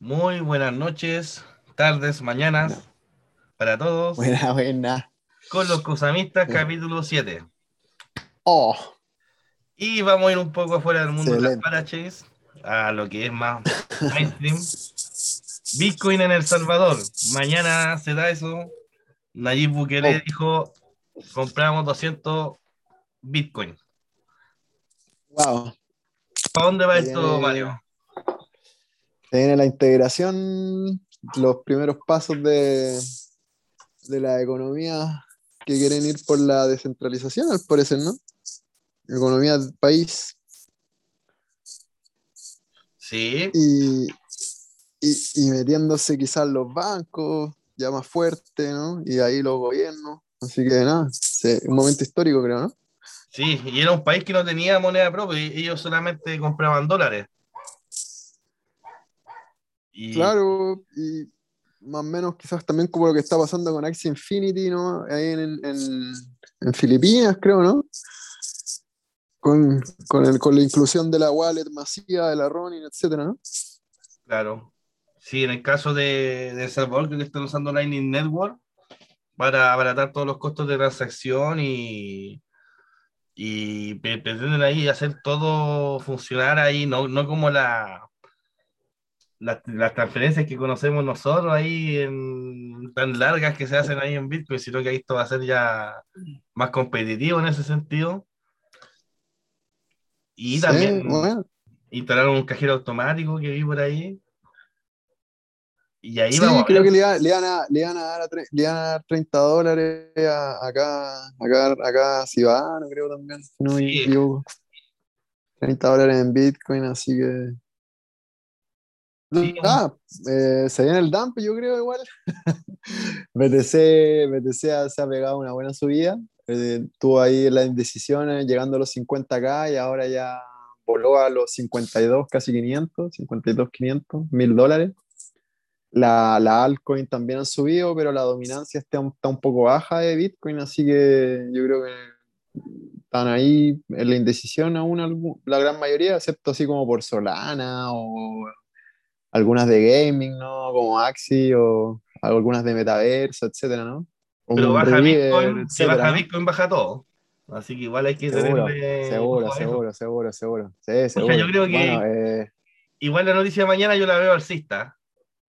Muy buenas noches, tardes, mañanas para todos. Buena, buena. Con los Cusamistas, capítulo 7. Oh, Y vamos a ir un poco afuera del mundo de las paraches, a lo que es más mainstream. Bitcoin en El Salvador. Mañana se da eso. Nayib Bukele Oh. dijo, compramos 200 Bitcoin. wow. ¿Para dónde va esto, Mario? Se viene la integración, los primeros pasos de, de la economía que quieren ir por la descentralización, al parecer, ¿no? Economía del país. Sí, Y, y, y metiéndose quizás los bancos, ya más fuerte, ¿no? Y ahí los gobiernos. Así que nada, un momento histórico, creo, ¿no? sí, y era un país que no tenía moneda propia, y ellos solamente compraban dólares. Y, Claro, y más o menos quizás también como lo que está pasando con Axie Infinity, ¿no? Ahí en, en- en Filipinas, creo, ¿no? Con, con, el- con la inclusión de la wallet masiva, de la Ronin, etcétera, ¿no? Claro. Sí, en el caso de, de Salvador, creo que están usando Lightning Network para abaratar todos los costos de transacción y, y pretenden ahí hacer todo funcionar ahí, no, no como la, la- las transferencias que conocemos nosotros ahí en, tan largas que se hacen ahí en Bitcoin, sino que ahí esto va a ser ya más competitivo en ese sentido. Y Sí, también bueno, instalaron un cajero automático que vi por ahí. Y ahí sí, vamos creo que le, le iban a, le a dar, a tre- le iban a dar 30 dólares a- acá, acá, acá a Cibano, creo también, no Sí. equivoco. 30 dólares en Bitcoin, así que... Sí. Ah, eh, se viene el dump, yo creo, igual. BTC, BTC se ha pegado una buena subida. Eh, estuvo ahí las indecisiones, llegando a los 50k y ahora ya voló a los 52, casi 500, 52, 500, mil dólares. La, la altcoin también han subido, pero la dominancia está, un- está un poco baja de Bitcoin, así que yo creo que están ahí en la indecisión aún la gran mayoría, excepto así como por Solana o algunas de gaming, ¿no? Como Axie o algunas de metaverso, etcétera, ¿no? Como Pero baja River, Bitcoin, baja ¿no? Bitcoin, baja todo. Así que igual hay que Seguro, tenerle seguro, seguro, seguro, seguro. Sí, seguro. yo creo que- Bueno, eh, Igual la noticia de mañana yo la veo alcista.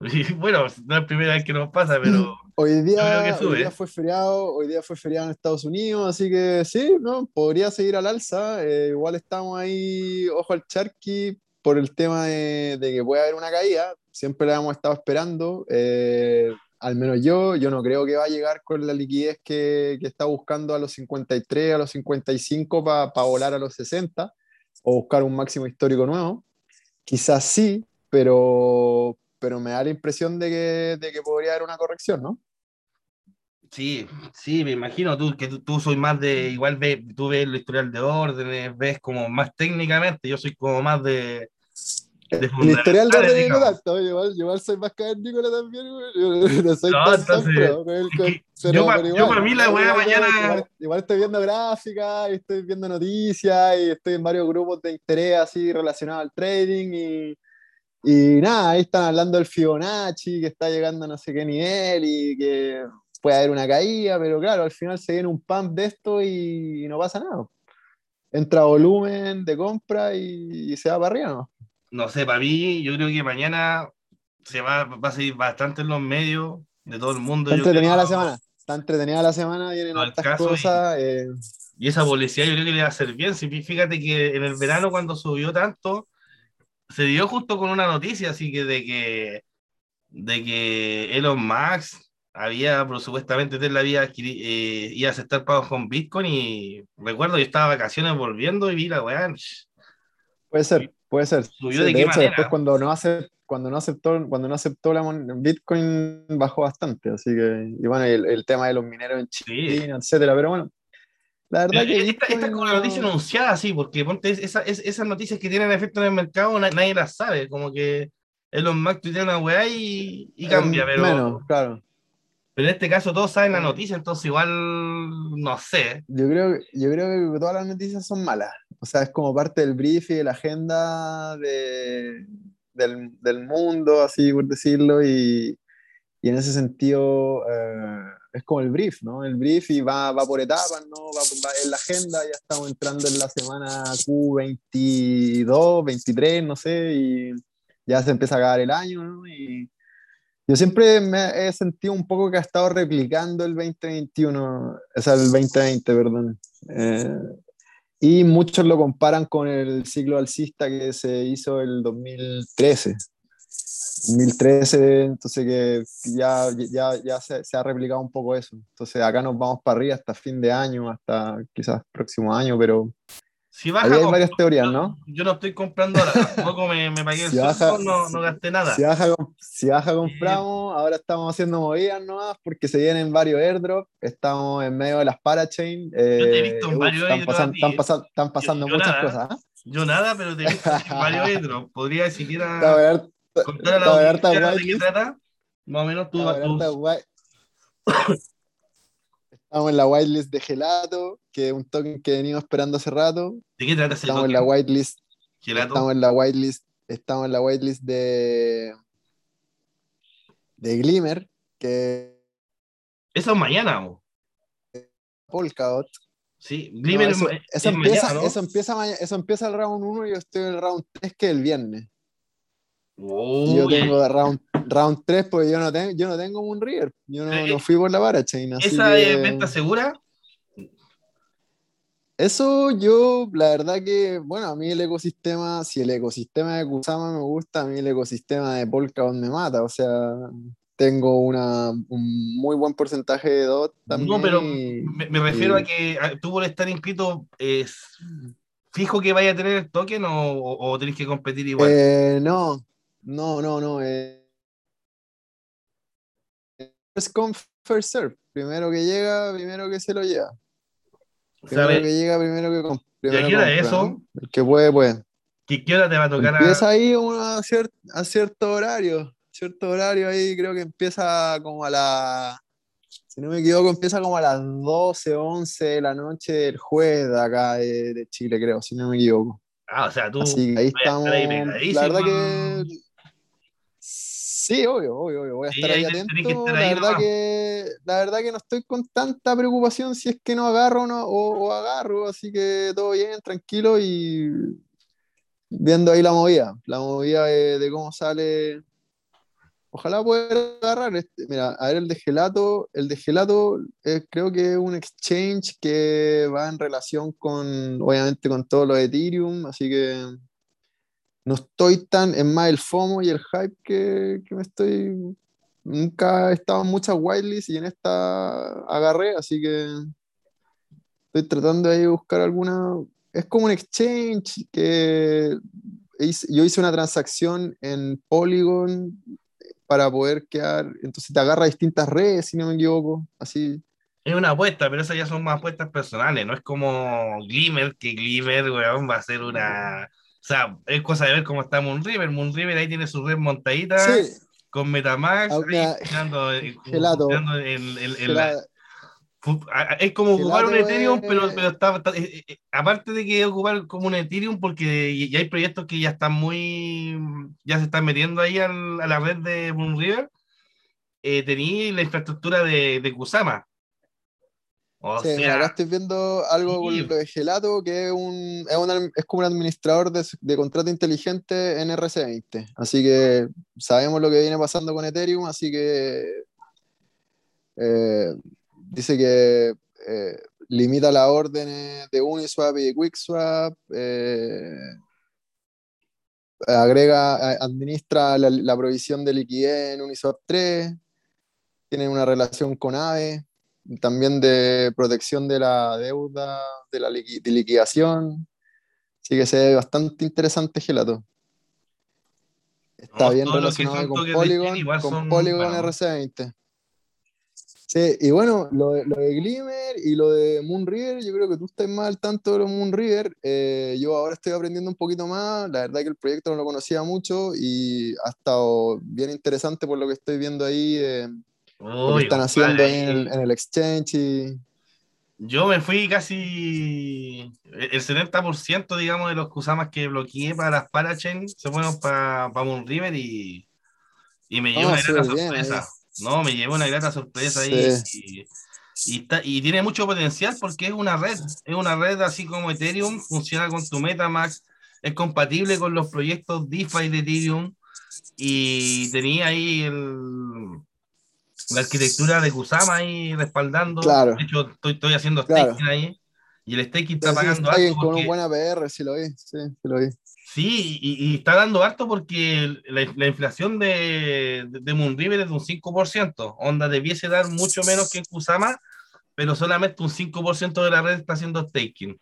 Bueno, no es la primera vez que nos pasa, pero hoy día fue feriado, hoy día fue feriado en Estados Unidos, así que sí, ¿no? Podría seguir al alza. eh, igual estamos ahí, ojo al charqui, por el tema de, de que puede haber una caída. Siempre la hemos estado esperando. eh, al menos yo, yo no creo que va a llegar con la liquidez que, está buscando a los 53, a los 55 para volar a los 60 o buscar un máximo histórico nuevo. Quizás sí, pero, pero me da la impresión de que, de que podría haber una corrección, ¿no? Sí, sí, me imagino tú que tú, tú soy más de, igual ves, tú ves el historial de órdenes, ves como más técnicamente, yo soy como más de, de El historial de orden no tanto, yo yo soy más cavernícola también, yo no soy No, tan, tan entonces, pro, con el- con- que pero, yo pero yo igual, pa' mí la weá mañana- igual, igual estoy viendo gráficas, y estoy viendo noticias, y estoy en varios grupos de interés así relacionados al trading, y, y nada, ahí están hablando del Fibonacci, que está llegando a no sé qué nivel, y que puede haber una caída, pero claro, al final se viene un pump de esto y, no pasa nada. Entra volumen de compra y, y se va para arriba, ¿no? No sé, para mí, yo creo que mañana se va, va a seguir bastante en los medios de todo el mundo. Está entretenida creo. la semana. Está entretenida la semana, vienen No, y- cosas. eh, Y esa publicidad yo creo que le va a hacer bien. Si fí- fíjate que en el verano cuando subió tanto, se dio justo con una noticia, así que de que, de que Elon Musk había, pero supuestamente Tesla había eh, iba a aceptar pagos con Bitcoin y recuerdo yo estaba de vacaciones volviendo y vi la weá. puede ser, puede ser. ¿Subió Sí, de qué hecho, manera? después cuando no hace, cuando no aceptó, cuando no aceptó la Bitcoin bajó bastante. Así que, y bueno, el, el tema de los mineros en China, etcétera. Pero bueno, la verdad que Esta, esta Bitcoin es como la no- noticia anunciada, sí, porque ponte esa- es- esas noticias que tienen efecto en el mercado, na- nadie las sabe, como que Elon Musk tuitea una weá y, y cambia, eh, pero, menos, claro. Pero en este caso todos saben la noticia, entonces igual no sé. Yo creo, yo creo que todas las noticias son malas. O sea, es como parte del brief y de la agenda de, del, del mundo, así por decirlo, y, y en ese sentido eh, es como el brief, ¿no? El brief y va, va por etapas, ¿no? Va, va, en la agenda, ya estamos entrando en la semana Q22, 23, no sé, y ya se empieza a acabar el año, ¿no? Y yo siempre me he sentido un poco que ha estado replicando el 2021, o sea, el 2020, perdón. Eh, y muchos lo comparan con el ciclo alcista que se hizo el 2013. 2013, entonces que ya, ya, ya se, se, ha replicado un poco eso. Entonces acá nos vamos para arriba hasta fin de año, hasta quizás próximo año, pero si baja, hay varias teorías, ¿no? Yo no estoy comprando ahora, tampoco me, me pagué el si baja, no, no, gasté nada. Si baja, si baja compramos, ahora estamos haciendo movidas nuevas porque se vienen varios airdrops, estamos en medio de las parachain. Eh, yo te he visto en varios están, pasando, están, pasando, están pasando yo, yo muchas nada, cosas. ¿eh? Yo nada, pero te he visto en varios airdrops. Podría siquiera ver, contar a la audiencia de qué trata. Más o menos tú Estamos en la whitelist de Gelato, que es un token que venimos esperando hace rato. ¿De qué trata ese Estamos token? en la whitelist. Gelato. Estamos en la whitelist. Estamos en la whitelist de. de Glimmer, que. Eso es mañana, ¿o? Polkadot. Sí, Glimmer No, eso, es, eso es empieza, mañana, ¿no? eso, empieza, maña- eso empieza el round 1 y yo estoy en el round 3, que es el viernes. Y yo tengo round, round 3 porque yo no, tengo, yo no tengo un River. Yo no, Eh, no fui por la parachain. así ¿Esa que- es venta segura? Eso yo, la verdad que, bueno, a mí el ecosistema, si el ecosistema de Kusama me gusta, a mí el ecosistema de Polkadot me mata. O sea, tengo una, un muy buen porcentaje de DOT también. No, pero me, me refiero y- a que a- tú por estar inscrito, ¿es fijo que vaya a tener el token o, o, o tenés que competir igual? Eh, no, no, no, no. eh. First come, first serve. Primero que llega, primero que se lo lleva. Primero que llega, primero que com- ¿Y a primero compra, es eso? ¿no? El que puede, puede. ¿Qué, qué hora te va a tocar a- Empieza ahí una cier- a cierto horario. Cierto horario ahí creo que empieza como a la. Si no me equivoco, empieza como a las 12, 11 de la noche del jueves de acá de, de Chile, creo, si no me equivoco. Ah, o sea, tú Así que ahí a estamos. ahí La verdad que. Sí, obvio, obvio, obvio. Voy a Sí, estar ahí atento. estar La verdad que, la verdad que no estoy con tanta preocupación si es que no agarro o no, o, o agarro, así que todo bien, tranquilo y viendo ahí la movida, la movida de, de cómo sale. Ojalá poder agarrar este. Mira, a ver el de Gelato. El de Gelato eh, creo que es un exchange que va en relación con, obviamente, con todo lo de Ethereum, así que no estoy tan, es más el FOMO y el hype que, que me estoy. Nunca he estado en muchas whitelists y en esta agarré, así que estoy tratando de buscar alguna. Es como un exchange que hice- yo hice una transacción en Polygon para poder quedar. Entonces te agarra distintas redes, si no me equivoco. Así. Es una apuesta, pero esas ya son más apuestas personales, no es como Glimmer, que Glimmer, weón, va a ser una... O sea, es cosa de ver cómo está Moonriver. Moonriver ahí tiene su red montadita Sí, con Metamax, Ah, ahí girando, eh, Gelato. girando la- es como ocupar un Ethereum, es- pero, pero está, está- eh, eh, aparte de que ocupar como un Ethereum, porque ya hay proyectos que ya están muy, ya se están metiendo ahí al- a la red de Moonriver, eh, tenía la infraestructura de, de Kusama. O Sí, sea, estoy viendo algo con lo de Gelato, que es, un, es, un- es como un administrador de, de contrato inteligente en RC20. Así que sabemos lo que viene pasando con Ethereum, así que eh, dice que eh, limita las órdenes de Uniswap y de QuickSwap, eh, agrega, administra la, la provisión de liquidez en Uniswap 3, tiene una relación con AVE también de protección de la deuda, de la de liquidación. Así que se ve bastante interesante Gelato. Está No, bien relacionado con Polygon, con son Polygon buenos. RC20. Sí, y bueno, lo de, lo de Glimmer y lo de Moonriver, yo creo que tú estás más al tanto de los Moonriver. Eh, yo ahora estoy aprendiendo un poquito más. La verdad que el proyecto no lo conocía mucho y ha estado bien interesante por lo que estoy viendo ahí. eh, uy, que están haciendo ahí en el, en el exchange y, Yo me fui casi el 70% digamos de los Kusamas que bloqueé para las Parachain se fueron para Moonriver y, y me llevó Ah, una grata bien, sorpresa. No, me llevó una grata sorpresa ahí. Y, y, está, y tiene mucho potencial porque es una red, es una red así como Ethereum, funciona con tu Metamax, es compatible con los proyectos DeFi de Ethereum y tenía ahí el, la arquitectura de Kusama ahí respaldando. Claro. De hecho, estoy, estoy haciendo Claro. staking ahí y el staking está Está pagando alguien alto con un porque- buen APR, sí lo vi, sí, sí lo vi. Sí, y, y está dando harto porque la, la inflación de, de, de Moonriver es de un 5%. Onda debiese dar mucho menos que en Kusama, pero solamente un 5% de la red está haciendo staking.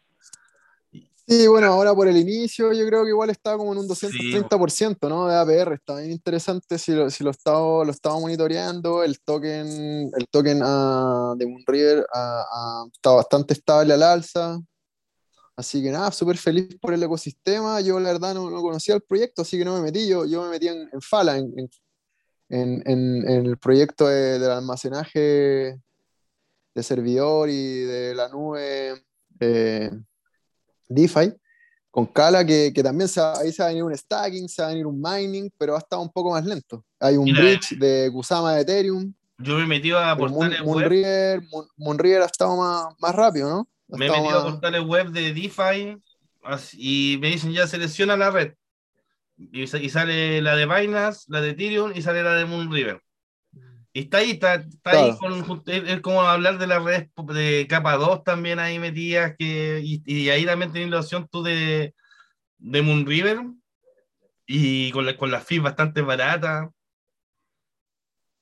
Sí, bueno, ahora por el inicio yo creo que igual está como en un 230%, ¿no? De APR, está bien interesante si lo, si lo estaba, lo estaba monitoreando, el token, el token ah, de Moonriver ah, ah, está bastante estable al alza, así que nada, súper feliz por el ecosistema, yo la verdad no, no conocía el proyecto, así que no me metí, yo, yo me metí en, en Fala, en, en, en- en- en el proyecto de- del almacenaje de servidor y de la nube. eh, DeFi con Cala, que, que también se ahí se va a venir un stacking, se va a venir un mining, pero va a estar un poco más lento. Hay un Mira, bridge de Kusama de Ethereum, Yo me he metido a pero Moon- portales web, Moonriver, Moon- Moonriver ha estado más, más rápido, ¿no? Ha me he estado metido a más- portales web de DeFi y me dicen ya selecciona la red. Y, y sale la de Binance, la de Ethereum y sale la de Moonriver. Y está ahí, está, está ahí con, es, como hablar de las redes de capa 2 también ahí metidas, que, y, y ahí también tenés la opción tú de, de Moonriver y con, la, con las fees bastante baratas.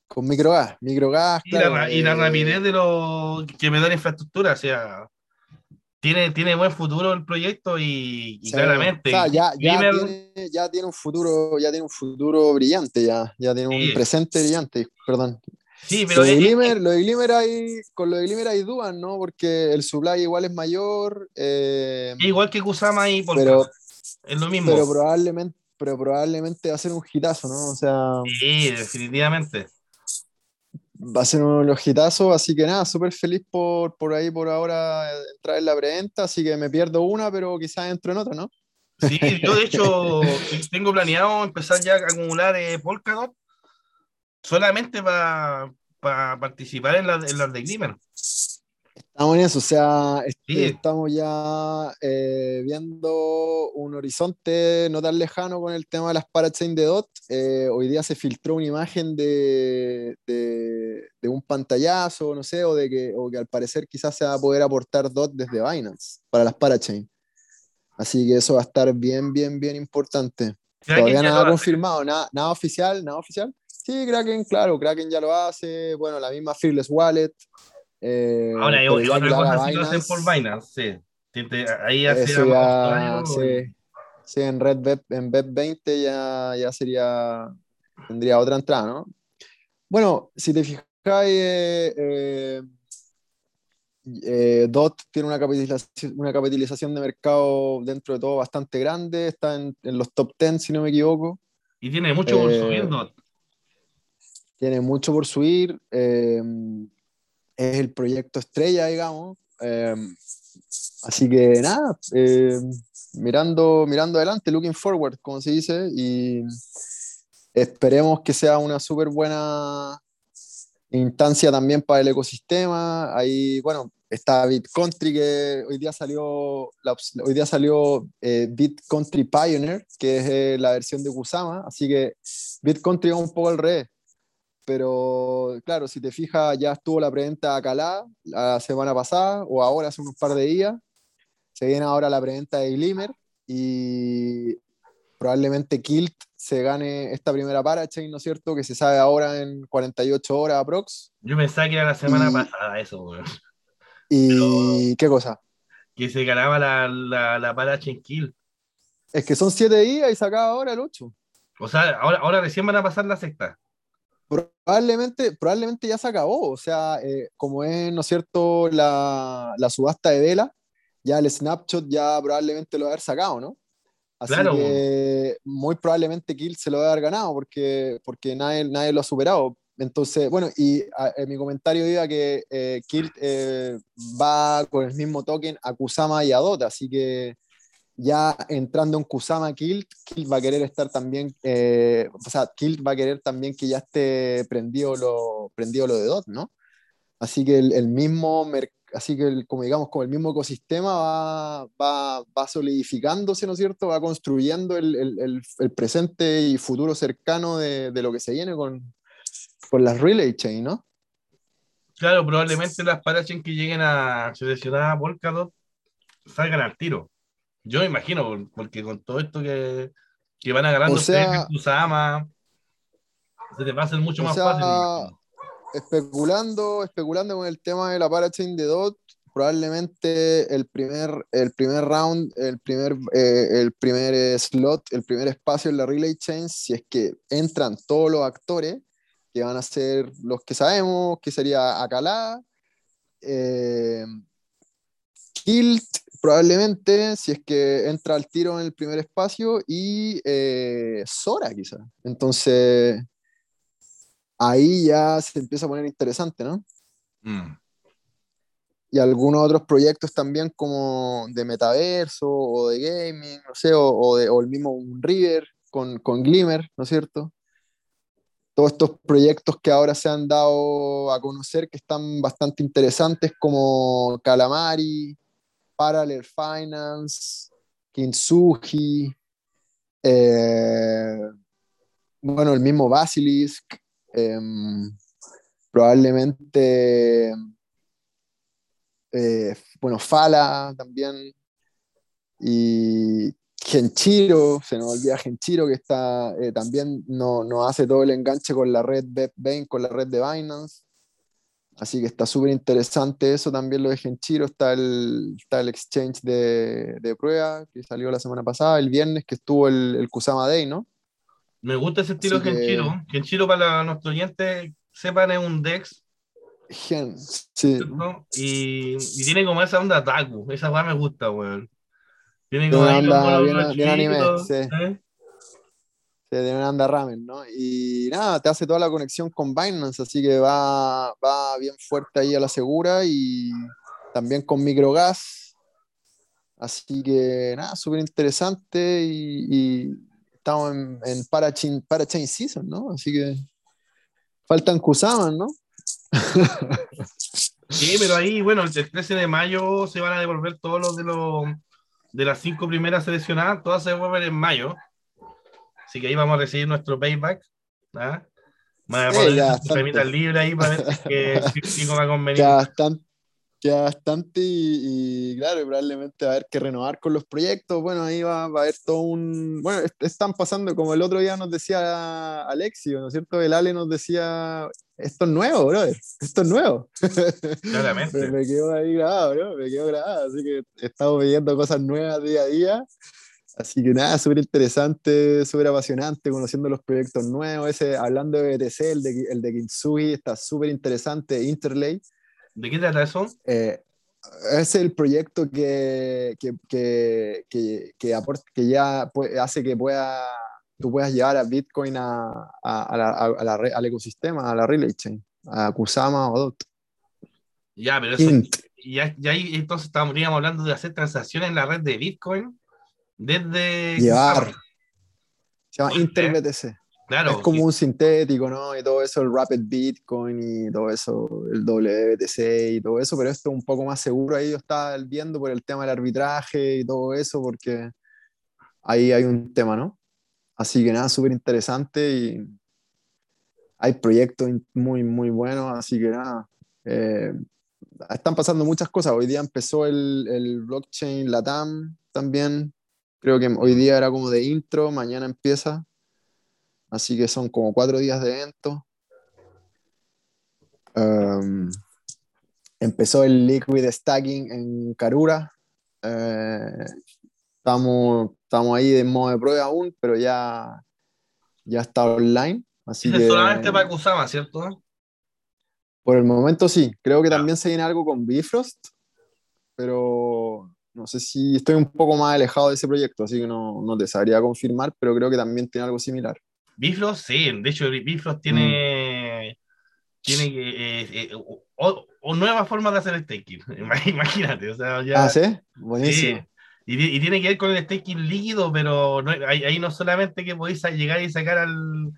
Con microgas, microgas, y, la, claro, y la eh, rapidez de lo que me da la infraestructura, o sea, tiene, tiene buen futuro el proyecto y, y sí. claramente O sea, ya, ya, tiene, ya tiene un futuro, ya tiene un futuro brillante, ya, ya tiene un Sí. presente brillante, perdón. sí, pero Lo de, es- Glimmer, lo de Glimmer hay, con lo de Glimmer hay dudas, ¿no? Porque el supply igual es mayor, eh, igual que Kusama y Polkadot, pero, es lo mismo. pero probablemente, pero probablemente va a ser un hitazo, ¿no? O sea, Sí, definitivamente. Va a ser uno de los hitazos, así que nada, súper feliz por, por ahí por ahora entrar en la preventa, así que me pierdo una, pero quizás entro en otra, ¿no? Sí, yo de hecho tengo planeado empezar ya a acumular eh, Polkadot solamente para participar en las en las de Glimmer. Estamos en eso, o sea, Sí. estamos ya eh, viendo un horizonte no tan lejano con el tema de las parachain de DOT. Eh, hoy día se filtró una imagen de, de, de un pantallazo, no sé, o de que, o que al parecer quizás se va a poder aportar DOT desde Binance para las parachain. Así que eso va a estar bien, bien, bien importante. Todavía nada lo confirmado, nada, nada oficial, nada oficial. Sí, Kraken, claro, Kraken ya lo hace. Bueno, la misma Fearless Wallet. Eh, Ahora, pero ya otra cosa si lo hacen por Binance, sí. Ahí hace ya, sí, sí, en Red Web, en Web 20 ya, ya sería, tendría otra entrada, ¿no? Bueno, si te fijas, eh, eh, eh, DOT tiene una capitalización, una capitalización de mercado dentro de todo bastante grande, está en, en los top 10, si no me equivoco. Y tiene mucho por Eh, subir, ¿no? tiene mucho por subir. Es el proyecto estrella, digamos. eh, así que nada, eh, mirando, mirando adelante, looking forward, como se dice, y esperemos que sea una súper buena instancia también para el ecosistema. Ahí, bueno, está BitCountry que hoy día salió, hoy día salió eh, BitCountry Pioneer, que es eh, la versión de Kusama, así que BitCountry va un poco al revés. Pero claro, si te fijas, ya estuvo la preventa Acalá la semana pasada o ahora hace unos par de días. Se viene ahora la preventa de Glimmer y probablemente Kilt se gane esta primera parachain, ¿no es cierto? Que se sabe ahora en 48 horas aprox. Yo pensaba que era la semana y- pasada eso, weón. ¿Y qué cosa? Que se ganaba la, la, la Parachain Kill. Es que son 7 días y se acaba ahora el 8. O sea, ahora, ahora recién van a pasar la sexta. Probablemente, probablemente ya se acabó, o sea, eh, como es, ¿no es cierto?, la, la subasta de vela, ya el snapshot ya probablemente lo va a haber sacado, ¿no? Así Claro. que muy probablemente Kill se lo va a haber ganado porque, porque nadie, nadie lo ha superado. entonces, bueno, y en mi comentario iba que eh, Kilt eh, va con el mismo token a Kusama y a Dota, así que ya entrando en Kusama Kilt, Kilt va a querer estar también, eh, o sea, Kilt va a querer también que ya esté prendido lo, prendido lo de Dot, ¿no? Así que el, mismo, así que como digamos, como el mismo ecosistema va, va, va solidificándose, ¿no es cierto? Va construyendo el, el, presente y futuro cercano de, de, lo que se viene con, con las relay chain, ¿no? Claro, probablemente las parachain que lleguen a seleccionar Polkadot salgan al tiro. Yo imagino, porque con todo esto que, que van agarrando o sea, Kusama, se te va a hacer mucho más fácil. Especulando, especulando con el tema de la parachain de DOT, probablemente el primer, el primer round, el primer, eh, el primer slot, el primer espacio en la relay chain, si es que entran todos los actores, que van a ser los que sabemos, que sería Acalá, eh, Kilt, probablemente, si es que entra al tiro en el primer espacio, y eh, Sora quizá. Entonces, ahí ya se empieza a poner interesante, ¿no? Mm. Y algunos otros proyectos también como de metaverso o de gaming, no sé, o, de, o el mismo River con, con Glimmer, ¿no es cierto? todos estos proyectos que ahora se han dado a conocer que están bastante interesantes como Calamari, Parallel Finance, Kintsugi, eh, bueno, el mismo Basilisk, em, probablemente, eh, bueno, Fala también, y Genchiro, se nos olvida Genchiro que está, eh, también nos no hace todo el enganche con la red con la red de Binance. Así que está súper interesante eso también lo de Genchiro. Está el, está el exchange de, de, prueba que salió la semana pasada, el viernes, que estuvo el, el Kusama Day, ¿no? Me gusta ese estilo de Genchiro. Genchiro, para nuestros oyentes, sepan, es un DEX. Gen, sí. Y, y, tiene como esa onda Taku. Esa me gusta, weón. Tienen como anda bien, bien anime, sí. ¿eh? De una anda ramen, ¿no? Y nada, te hace toda la conexión con Binance, así que va, va bien fuerte ahí a la segura y también con microgas. Así que nada, súper interesante y, estamos en, en Parachain, Parachain Season, ¿no? Así que faltan Kusaman, ¿no? Sí, pero ahí, bueno, el 13 de mayo se van a devolver todos los de los de las cinco primeras seleccionadas, todas se devuelven en mayo. Así que ahí vamos a recibir nuestro payback. ¿ah? Vamos a poner libre ahí para ver si sigo va a convenir. Ya bastante, ya bastante y, claro, probablemente va a haber que renovar con los proyectos. Bueno, ahí va, a haber todo un. Bueno, están pasando, como el otro día nos decía Alexio, ¿no es cierto? El Ale nos decía esto es nuevo, bro. Esto es nuevo. Claramente. me, quedo ahí grabado, bro. Me quedo grabado. Así que estamos viendo cosas nuevas día a día. Así que nada, súper interesante, súper apasionante, conociendo los proyectos nuevos. Ese, hablando de BTC, el de, el de Kintsugi está súper interesante. Interlay. ¿De qué trata eso? Eh, es el proyecto que, que, que, que, que, que ya hace que pueda tú puedas llevar a Bitcoin a, a, la, a la, al ecosistema, a la relay chain, a Kusama o DOT. Ya, pero eso, ya, ya ahí entonces estaríamos hablando de hacer transacciones en la red de Bitcoin desde... Llevar. Se llama InterBTC. Claro, es como un sintético, ¿no? Y todo eso, el Rapid Bitcoin y todo eso, el WBTC y todo eso, pero esto es un poco más seguro. Ahí yo estaba viendo por el tema del arbitraje y todo eso, porque ahí hay un tema, ¿no? Así que nada, súper interesante y hay proyectos muy, muy buenos, así que nada. Eh, están pasando muchas cosas. Hoy día empezó el, el, blockchain Latam también. Creo que hoy día era como de intro, mañana empieza. Así que son como cuatro días de evento. Um, empezó el Liquid Stacking en Karura. Eh, estamos Estamos ahí en modo de prueba aún, pero ya, ya está online. Así que, solamente para Kusama, ¿cierto? Por el momento sí. Creo que también se viene algo con Bifrost, pero no sé si estoy un poco más alejado de ese proyecto, así que no, no te sabría confirmar, pero creo que también tiene algo similar. Bifrost, sí. De hecho, Bifrost tiene, tiene que. eh, eh, o, o nuevas formas de hacer staking. Imagínate, o sea, ya. Ah, sí, Sí, buenísimo. Y, ti- y tiene que ver con el staking líquido, pero no, ahí, ahí no solamente que podéis llegar y sacar al,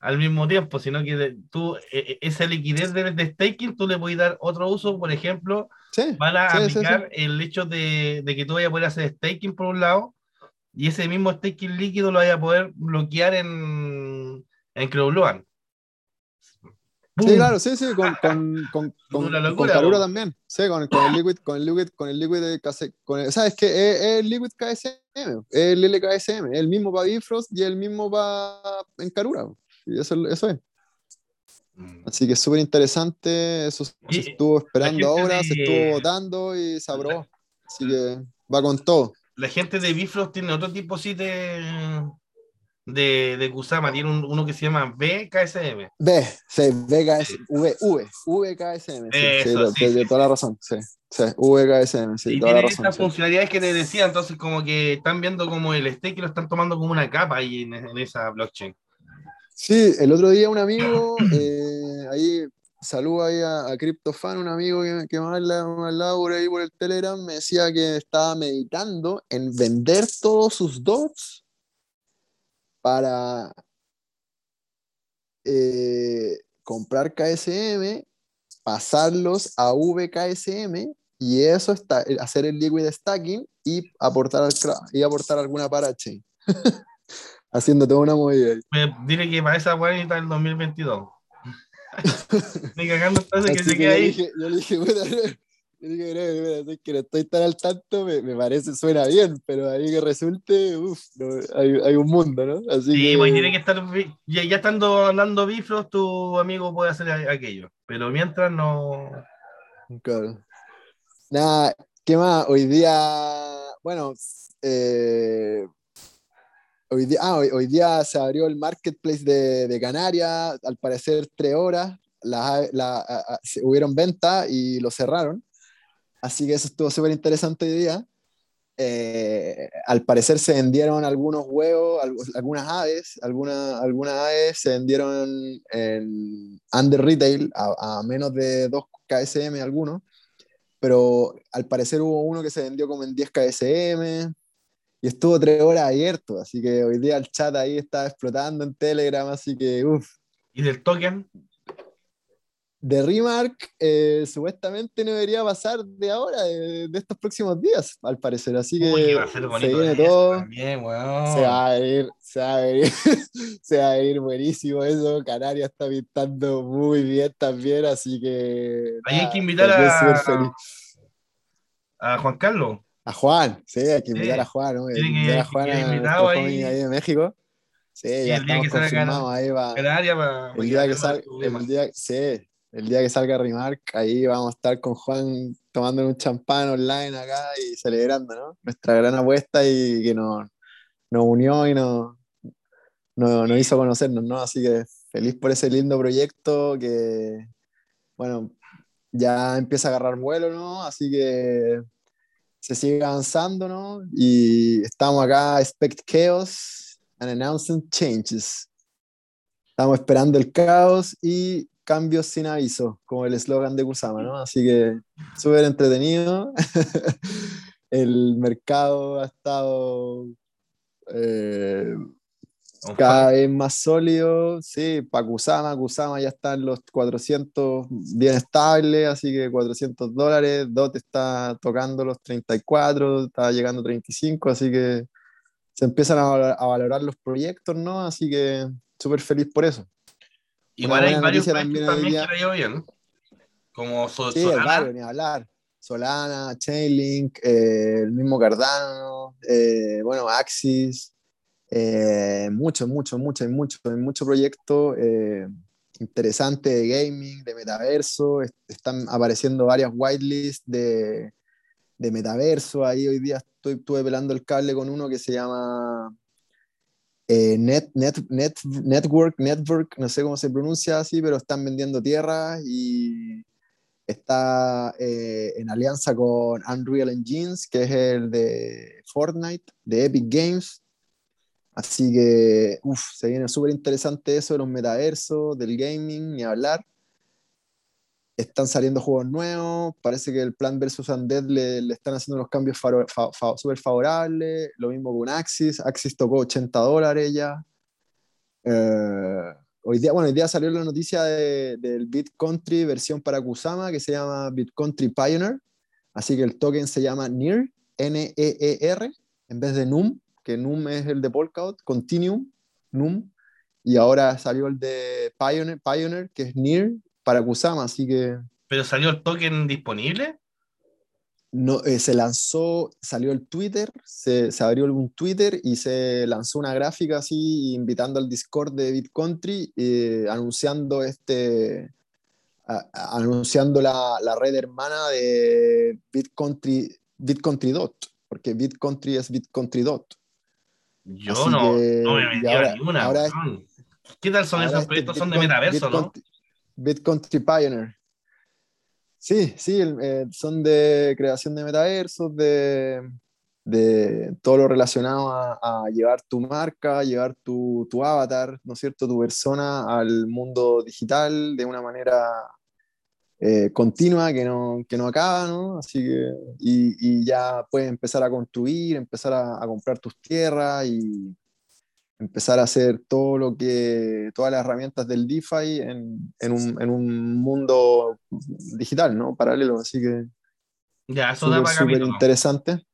al mismo tiempo, sino que de- tú, e- e- esa liquidez de, de staking, tú le puedes dar otro uso, por ejemplo, Sí, van a sí, sí, sí. aplicar el hecho de, de que tú vayas a poder hacer staking por un lado, y ese mismo staking líquido lo vayas a poder bloquear en, en CrowdLoan. Sí, claro, sí, sí, con, con, con, con, locura, también. Sí, con, con el Liquid, con el Liquid, con el Liquid de con el- ¿Sabes qué? Es, es el Liquid KSM, es el LKSM, el mismo para Bifrost y el mismo para en Karura. po. Y eso, eso es. Mm. Así que es súper interesante. Eso se estuvo esperando ahora, de- se estuvo votando y se aprobó. Así que va con todo. La gente de Bifrost tiene otro tipo sí de, de, de Kusama, tiene un- uno que se llama BKSM. B, sí, VKS, V, V, VKSM. Sí, Eso, sí, sí, de- toda la razón. Sí, sí, VKSM, sí, y toda la tiene razón. estas funcionalidades que te decía, entonces como que están viendo como el stake y lo están tomando como una capa ahí en, en esa blockchain. Sí, el otro día un amigo, eh, ahí, saludo ahí a, a CryptoFan, un amigo que, que habla- me hablaba por ahí por el Telegram, me decía que estaba meditando en vender todos sus dots para eh, comprar KSM, pasarlos a VKSM y eso está, hacer el liquid stacking y aportar, al, y aportar alguna parachain. Haciendo toda una movida. Me, dile que para esa weá está el 2022. Ni cagando entonces que se que queda yo, ahí. dije, yo le dije, puta, yo dije, "Bro, mira, es que no estoy tan al tanto, me, me parece, suena bien, pero ahí que resulte, uff, hay, hay un mundo, ¿no? Así Sí, que, pues tiene que estar, ya, ya estando andando Bifrost, tu amigo puede hacer aquello. Pero mientras no. claro. Nada, ¿qué más? Hoy día, bueno, eh, hoy, día, ah, hoy, hoy día se abrió el marketplace de, de Canarias, al parecer tres horas, la, la- a- a- hubieron ventas y lo cerraron, así que eso estuvo súper interesante hoy día. Eh, al parecer se vendieron algunos huevos, algu- algunas aves, algunas, algunas aves se vendieron en under retail a, a menos de 2 KSM algunos, pero al parecer hubo uno que se vendió como en 10 KSM y estuvo tres horas abierto, así que hoy día el chat ahí está explotando en Telegram, así que uff. Y del token, De Remark eh, supuestamente no debería pasar de ahora, de, de estos próximos días, al parecer, así que uy, va a ser se viene todo. También. Se va a venir, se va a venir, se va a venir buenísimo eso. Canarias está pintando muy bien también, así que. Ahí hay nada, que invitar a-. A Juan Carlos. A Juan, sí, hay que invitar Sí, a Juan, ¿no? tiene que- invitar a que Juan, quede a invitado nuestro ahí. ahí de México. Sí, Sí, ya el día que salga ahí va. Canaria para. El día que salga, el día, sí, el día que salga Remark, ahí vamos a estar con Juan tomando un champán online acá y celebrando, ¿no? Nuestra gran apuesta y que nos, nos unió y nos, nos, nos hizo conocernos, ¿no? Así que feliz por ese lindo proyecto que, bueno, ya empieza a agarrar vuelo, ¿no? Así que se sigue avanzando, ¿no? Y estamos acá, expect chaos and announcing changes. Estamos esperando el caos y cambios sin aviso, como el eslogan de Kusama, ¿no? Así que súper entretenido. el mercado ha estado eh, cada vez más sólido, sí, para Kusama, Kusama ya está en los 400 bien estable, así que 400 dólares, DOT está tocando los 34, está llegando a 35, así que se empiezan a valorar, a valorar los proyectos, ¿no? Así que súper feliz por eso. Igual hay varios también también que le ha ido bien. Como Sí, Solana. barrio, ni hablar. Solana, Chainlink, eh, el mismo Cardano, eh, bueno, Axis, eh, mucho, mucho, mucho, mucho, mucho proyecto eh, interesante de gaming, de metaverso, est- están apareciendo varias whitelists de, de metaverso, ahí hoy día estoy, estuve pelando el cable con uno que se llama eh, Net, Net, Net, Network, Network, no sé cómo se pronuncia así, pero están vendiendo tierras y está eh, en alianza con Unreal Engines, que es el de Fortnite, de Epic Games. Así que, uff, se viene súper interesante eso de los metaversos, del gaming, ni hablar. están saliendo juegos nuevos, parece que el plan versus Undead le, le están haciendo los cambios súper favorables, lo mismo con Axis, Axis tocó 80 dólares ya. Eh, hoy, día, bueno, hoy día salió la noticia de, del BitCountry versión para Kusama que se llama BitCountry Pioneer, así que el token se llama NEAR, N-E-E-R, en vez de NUM, que NUM es el de Polkadot, Continuum, NUM, y ahora salió el de Pioneer, Pioneer que es NEAR para Kusama, así que... ¿Pero salió el token disponible? No, eh, se lanzó, salió el Twitter, se, se, abrió un Twitter y se lanzó una gráfica así invitando al Discord de BitCountry eh, anunciando este anunciando la, la, red hermana de BitCountry, BitCountry Dot, porque BitCountry es BitCountry Dot. Yo no, no me metí a ninguna. ¿Qué tal son esos este proyectos? son de metaverso, ¿no? BitCountry Pioneer. Sí, sí, eh, son de creación de metaversos, de, de todo lo relacionado a, llevar tu marca, llevar tu, tu, avatar, ¿no es cierto?, tu persona al mundo digital de una manera eh, continua que no, que no acaba, ¿no? Así que, y, y ya puedes empezar a construir, empezar a, a comprar tus tierras y, empezar a hacer todo lo que, todas las herramientas del DeFi en, en, un, en un, mundo digital, ¿no? Paralelo, así que... Ya, eso da para súper interesante.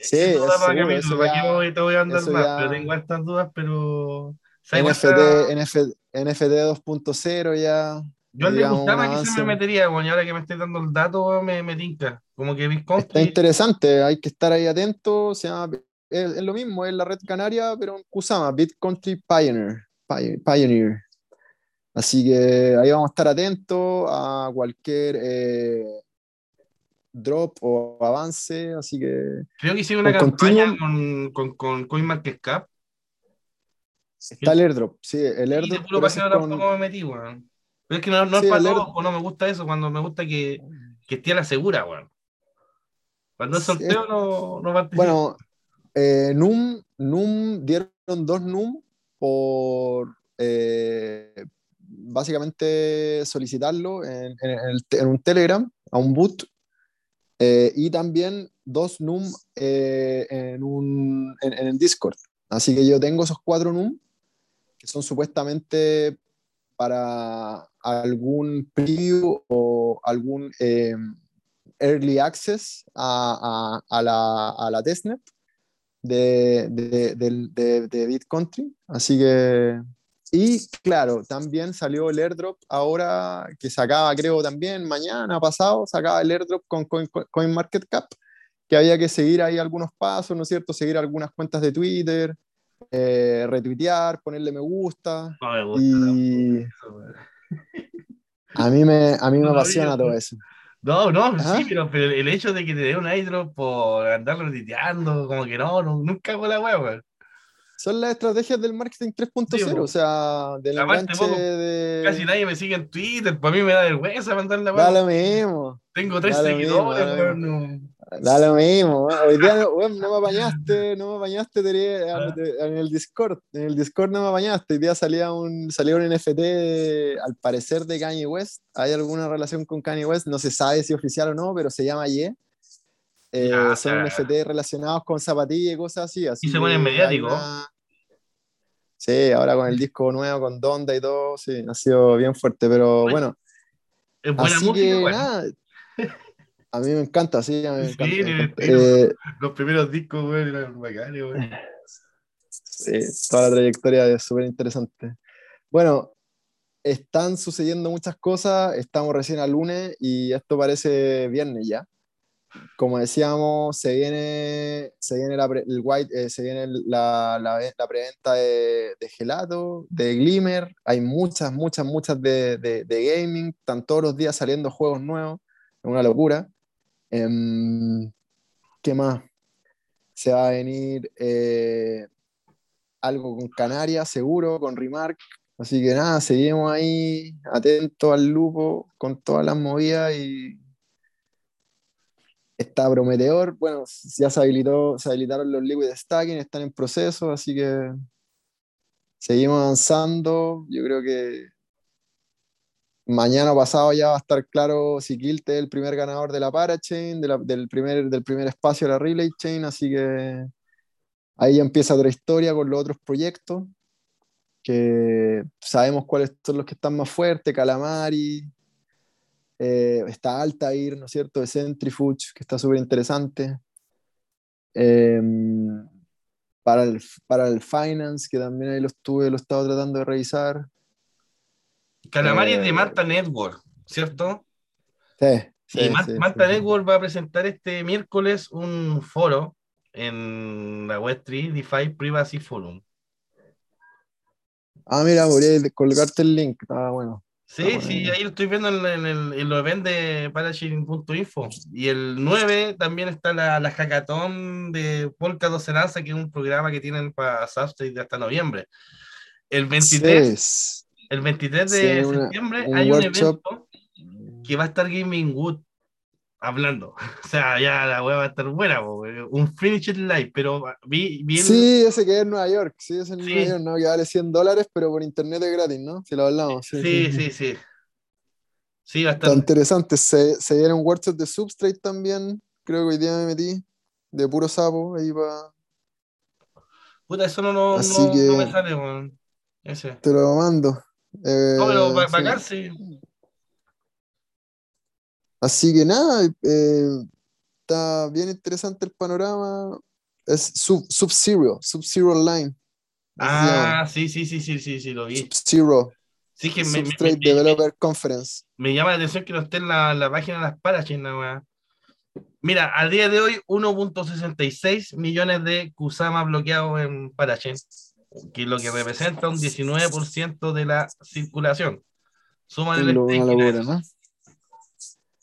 Sí, eso da para capítulo, aquí te voy a andar más, pero tengo estas dudas, pero... NFT, NFT, NFT 2.0 ya... Yo al de Gustama que se me metería, bueno, y ahora que me estoy dando el dato, me, me tinca. Como que Bitcoin. Está interesante, hay que estar ahí atento. Se llama es, lo mismo, es la red canaria, pero en Kusama, BitCountry Pioneer, Pioneer. Así que ahí vamos a estar atentos a cualquier eh, drop o avance. Así que. Creo que hicieron una campaña con, con, con CoinMarketCap. Está el airdrop, sí, el airdrop. Sí, pero tampoco me metí, weón. Pero es que no, no es para todos, no me gusta eso, cuando me gusta que, que esté a la segura, weón. Cuando es sorteo no, no participo. Bueno, eh, NUM, NUM dieron dos NUM por eh, básicamente solicitarlo en, un Telegram, a un boot, eh, y también dos NUM en, un, en, el Discord. Así que yo tengo esos cuatro NUM que son supuestamente para algún preview o algún early access a, a, la, a la testnet de, de, de, BitCountry. Así que, y claro, también salió el airdrop ahora que sacaba, creo también mañana pasado, sacaba el airdrop con CoinMarketCap, que había que seguir ahí algunos pasos, ¿no es cierto? Seguir algunas cuentas de Twitter, eh, retuitear, ponerle me gusta. y a mí me, a mí me apasiona todo eso. No, no, sí, pero, pero, el hecho de que te dé un airdrop por andar retiteando, como que no, nunca hago la hueá, Son las estrategias del marketing 3.0, o sea, del enganche de... Casi nadie me sigue en Twitter, para mí me da vergüenza mandar la hueá. Da lo mismo. Tengo tres seguidores, no. Da lo mismo, hoy día no, no me apañaste, no me apañaste ah. en el Discord, en el Discord no me apañaste, hoy día salía un, salió un NFT al parecer de Kanye West, hay alguna relación con Kanye West, no se sabe si oficial o no, pero se llama Ye. Eh, son NFT relacionados con zapatillas y cosas así. así y se pone mediático. Sí, ahora con el disco nuevo, con Donda y todo, sí, ha sido bien fuerte, pero bueno. Es buena así música, que, nada, a mí me encanta, sí, a mí me encanta. Eh, los primeros discos, güey, eran bacanes, güey. Sí, toda la trayectoria es súper interesante. Bueno, están sucediendo muchas cosas, estamos recién al lunes y esto parece viernes ya. Como decíamos, se viene, se viene, la, el white, eh, se viene la, la, la preventa de, de, Gelato, de Glimmer, hay muchas, muchas, muchas de, de, de gaming, están todos los días saliendo juegos nuevos, es una locura. Em, ¿Qué más? Se va a venir eh, algo con Canarias, seguro, con Remark. Así que nada, seguimos ahí atentos al lupo con todas las movidas y está prometedor. Bueno, ya se, habilitó, se habilitaron los liquid stacking, están en proceso, así que seguimos avanzando. Yo creo que mañana pasado ya va a estar claro si Kilt es el primer ganador de la Parachain, del, primer, del primer espacio de la Relay Chain, así que ahí empieza otra historia con los otros proyectos, que sabemos cuáles son los que están más fuertes, Calamari, eh, está Altair, ¿no es cierto?, de Centrifuge, que está súper interesante. Em, para, el, para el Finance, que también ahí lo estuve, lo he estado tratando de revisar. Calamari es de eh, Marta Network, ¿cierto? Sí. y Marta Network va a presentar este miércoles un foro en la Web3 DeFi Privacy Forum. Ah, mira, voy a colgarte el link, estaba bueno. Sí, sí, ahí lo estoy viendo en, el, en lo de Parachain.info. Y el 9 también está la, la hackathon de Polka 12 Lanza, que es un programa que tienen para Substate hasta noviembre. El 23, el 23 de septiembre hay un evento que va a estar Gaming Wood hablando. O sea, ya la web va a estar buena, un Finish Live, pero vi, vi Sí, ese que es en Nueva York, sí, es en Nueva York, ¿no? Que vale 100 dólares, pero por internet es gratis, ¿no? Si lo hablamos. Sí, sí, sí. Sí, va a estar... Está interesante, se, se dieron workshops de Substrate también, creo que hoy día me metí, de puro sapo, ahí va... Puta, eso no, no, no, me sale, man. Ese. Te lo mando. Eh, no, pero sí. Así que nada, eh, está bien interesante el panorama. Es Sub-Zero, Sub-Zero Online. Ah, sí, sí, sí, sí, sí, sí, lo vi. Sub-Zero. Sí, que me, me, Developer Conference. Me llama la atención que no esté en la, la página de las Parachain, Mira, al día de hoy, 1.66 millones de Kusama bloqueados en Parachain, que es lo que representa un 19% de la circulación. Suma el ¿no?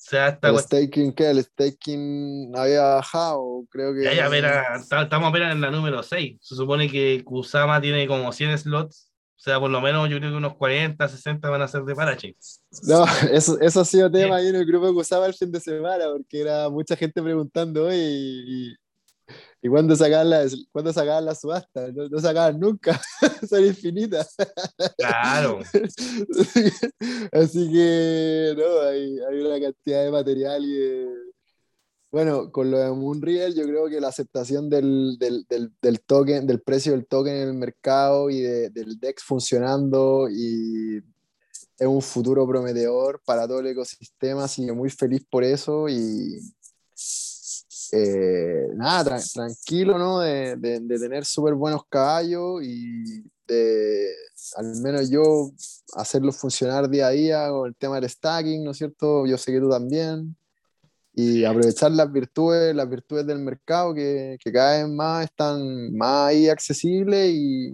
O sea, hasta el staking, ¿qué? El staking había bajado, creo que. Ya, ya, estamos apenas en la número 6. Se supone que Kusama tiene como 100 slots. O sea, por lo menos yo creo que unos 40, 60 van a ser de Parachain. No, eso, eso ha sido tema ahí en el grupo de Kusama el fin de semana, porque era mucha gente preguntando, hoy y, ¿Y cuándo sacaban la, cuándo sacaban la subasta? No, sacaban nunca, son infinitas. Claro. Así que, no, hay, hay, una cantidad de material y Bueno, con lo de Moonreal, yo creo que la aceptación del, del, del, token, del precio del token en el mercado y del DEX funcionando y es un futuro prometedor para todo el ecosistema, así que muy feliz por eso y eh, nada, tranquilo, ¿no? De, de, tener súper buenos caballos y de, al menos yo, hacerlo funcionar día a día con el tema del stacking, ¿no es cierto? Yo sé que tú también. Y aprovechar las virtudes, las virtudes del mercado que, que cada vez más están más ahí accesibles y,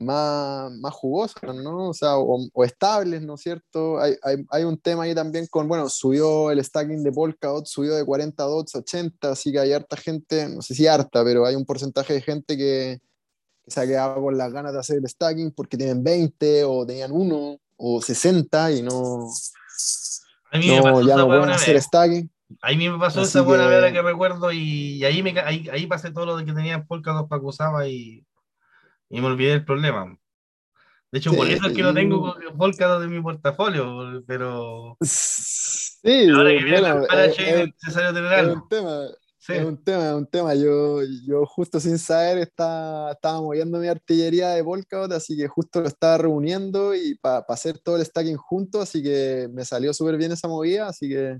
más, más jugosas, ¿no? O sea, o, estables, ¿no es cierto? Hay, hay, hay, un tema ahí también con, bueno, subió el stacking de Polkadot, subió de 40 dots a 80, así que hay harta gente, no sé si harta, pero hay un porcentaje de gente que, que se ha quedado con las ganas de hacer el stacking porque tienen 20 o tenían 1 o 60 y no, no ya no pueden hacer stacking. Ahí me pasó esa buena vez que recuerdo y, ahí, me, ahí, ahí pasé todo lo que tenía Polkadot para que usaba y y me olvidé del problema. De hecho, por eso es que no tengo Polkadot de mi portafolio, pero. Sí, ahora que bueno, es, necesario tener Es un tema. Es un tema, es un tema. Yo, yo justo sin saber estaba, estaba moviendo mi artillería de Polkadot, así que justo lo estaba reuniendo y para hacer todo el stacking junto, así que me salió súper bien esa movida, así que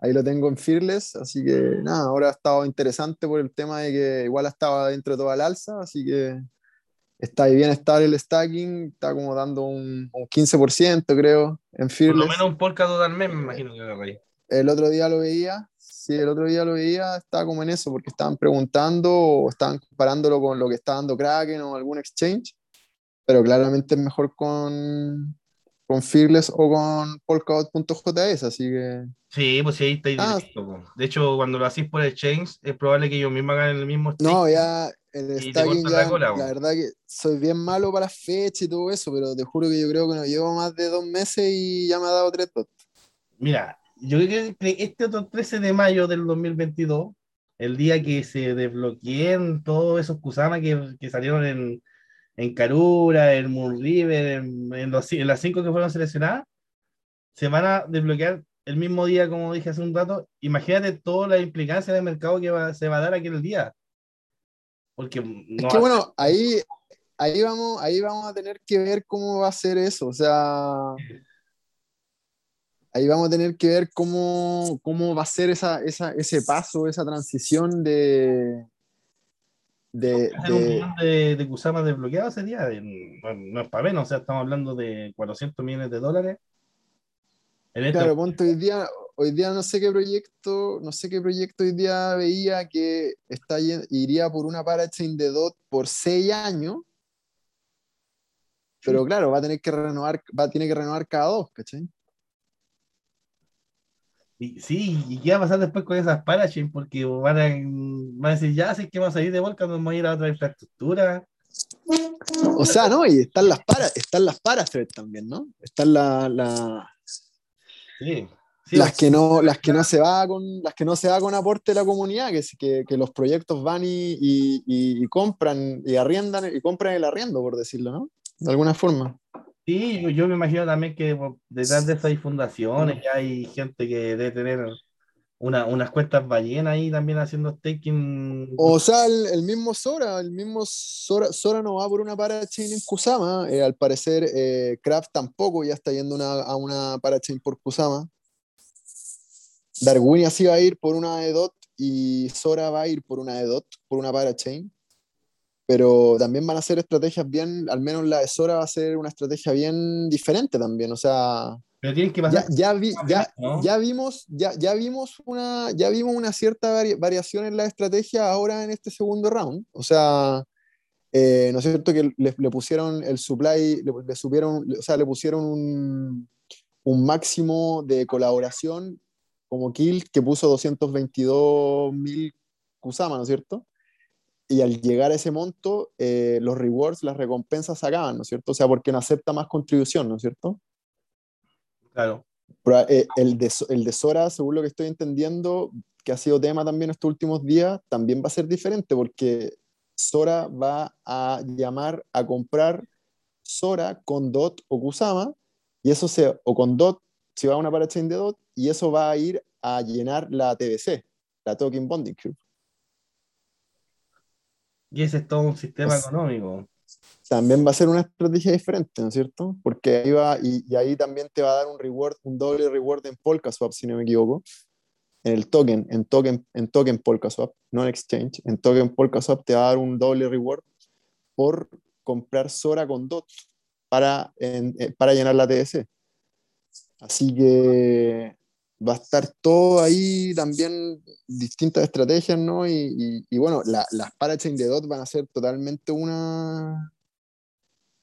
ahí lo tengo en Fearless, así que nada, ahora ha estado interesante por el tema de que igual estaba dentro de toda el alza, así que está bien estar el stacking, está como dando un, un 15%, creo, en Fearless. Por lo menos un Polkadot al mes, me imagino que agarré. El otro día lo veía, sí, el otro día lo veía, estaba como en eso, porque estaban preguntando o estaban comparándolo con lo que está dando Kraken o algún exchange, pero claramente es mejor con, con Fearless o con Polkadot.js, así que... Sí, pues sí, ahí está ah, De hecho, cuando lo hacís por exchange, es probable que yo mismo haga el mismo No, ya el stacking ya, la, verdad que soy bien malo para fecha y todo eso, pero te juro que yo creo que no llevo más de dos meses y ya me ha dado tres dots. Mira, yo creo que este otro 13 de mayo del 2022, el día que se desbloqueen todos esos Kusama que, que salieron en, en Karura, en Moon River, en, en, los, en las cinco que fueron seleccionadas, se van a desbloquear el mismo día, como dije hace un rato. Imagínate toda la implicancia de mercado que se va a dar aquí en el día. Porque es que bueno, ahí, ahí, vamos, ahí vamos a tener que ver cómo va a ser eso. O sea, ahí vamos a tener que ver cómo, cómo va a ser esa, esa, ese paso, esa transición de, de, de... un de, de Kusama desbloqueado ese día, no es para menos, o sea, estamos hablando de 400 millones de dólares. claro, ponte hoy día, hoy día no sé qué proyecto, no sé qué proyecto hoy día veía que está, iría por una parachain de DOT por 6 años, pero claro, va a tener que renovar, va a tener que renovar cada dos, ¿cachai? sí, ¿y qué va a pasar después con esas parachains? Porque van a, van a decir, ya sé que vamos a salir de vuelta, vamos a ir a otra infraestructura. O sea, ¿no? Y están las para, están las también, ¿no? Están la, la... Sí, las que no, las que no se va con, las que no se va con aporte de la comunidad, que, que, que los proyectos van y, y, y, compran y arriendan y compran el arriendo, por decirlo, ¿no? De alguna forma. Sí, yo, me imagino también que detrás de eso hay fundaciones, que hay gente que debe tener una, unas cuentas ballenas ahí también haciendo staking. O sea, el, mismo Sora, el mismo Sora, Sora no va por una parachain en Kusama. Eh, al parecer, eh, Kraft tampoco ya está yendo a una parachain por Kusama. Darwin así va a ir por una EDOT y Sora va a ir por una EDOT, por una parachain pero también van a ser estrategias bien, al menos la de Sora va a ser una estrategia bien diferente también, o sea... Pero tienen que ya, ya, ya, vimos, ya, ya, vimos una, ya vimos una cierta variación en la estrategia ahora en este segundo round, o sea, eh, ¿no es cierto? Que le, le pusieron el supply, le, le, subieron, o sea, le pusieron un, un máximo de colaboración como kill que puso 222 mil Kusama, ¿no es cierto? y al llegar a ese monto, eh, los rewards, las recompensas se acaban, ¿no es cierto? O sea, porque no acepta más contribución, ¿no es cierto? Claro. Eh, el, de, el de Sora, según lo que estoy entendiendo, que ha sido tema también estos últimos días, también va a ser diferente porque Sora va a llamar a comprar Sora con DOT o Kusama, y eso se, o con DOT, si va a una parachain de DOT, y eso va a ir a llenar la TBC, la Token Bonding Curve. Y ese es todo un sistema económico. También va a ser una estrategia diferente, ¿no es cierto? Porque ahí va, y, ahí también te va a dar un reward, un doble reward en Polkaswap, si no me equivoco. En el token, en token, en token Polkaswap, no en exchange. En token Polkaswap te va a dar un doble reward por comprar Sora con DOT para, eh, para llenar la TS. Así que va a estar todo ahí también, distintas estrategias, ¿no? Y, y, bueno, la, las parachain de DOT van a ser totalmente una,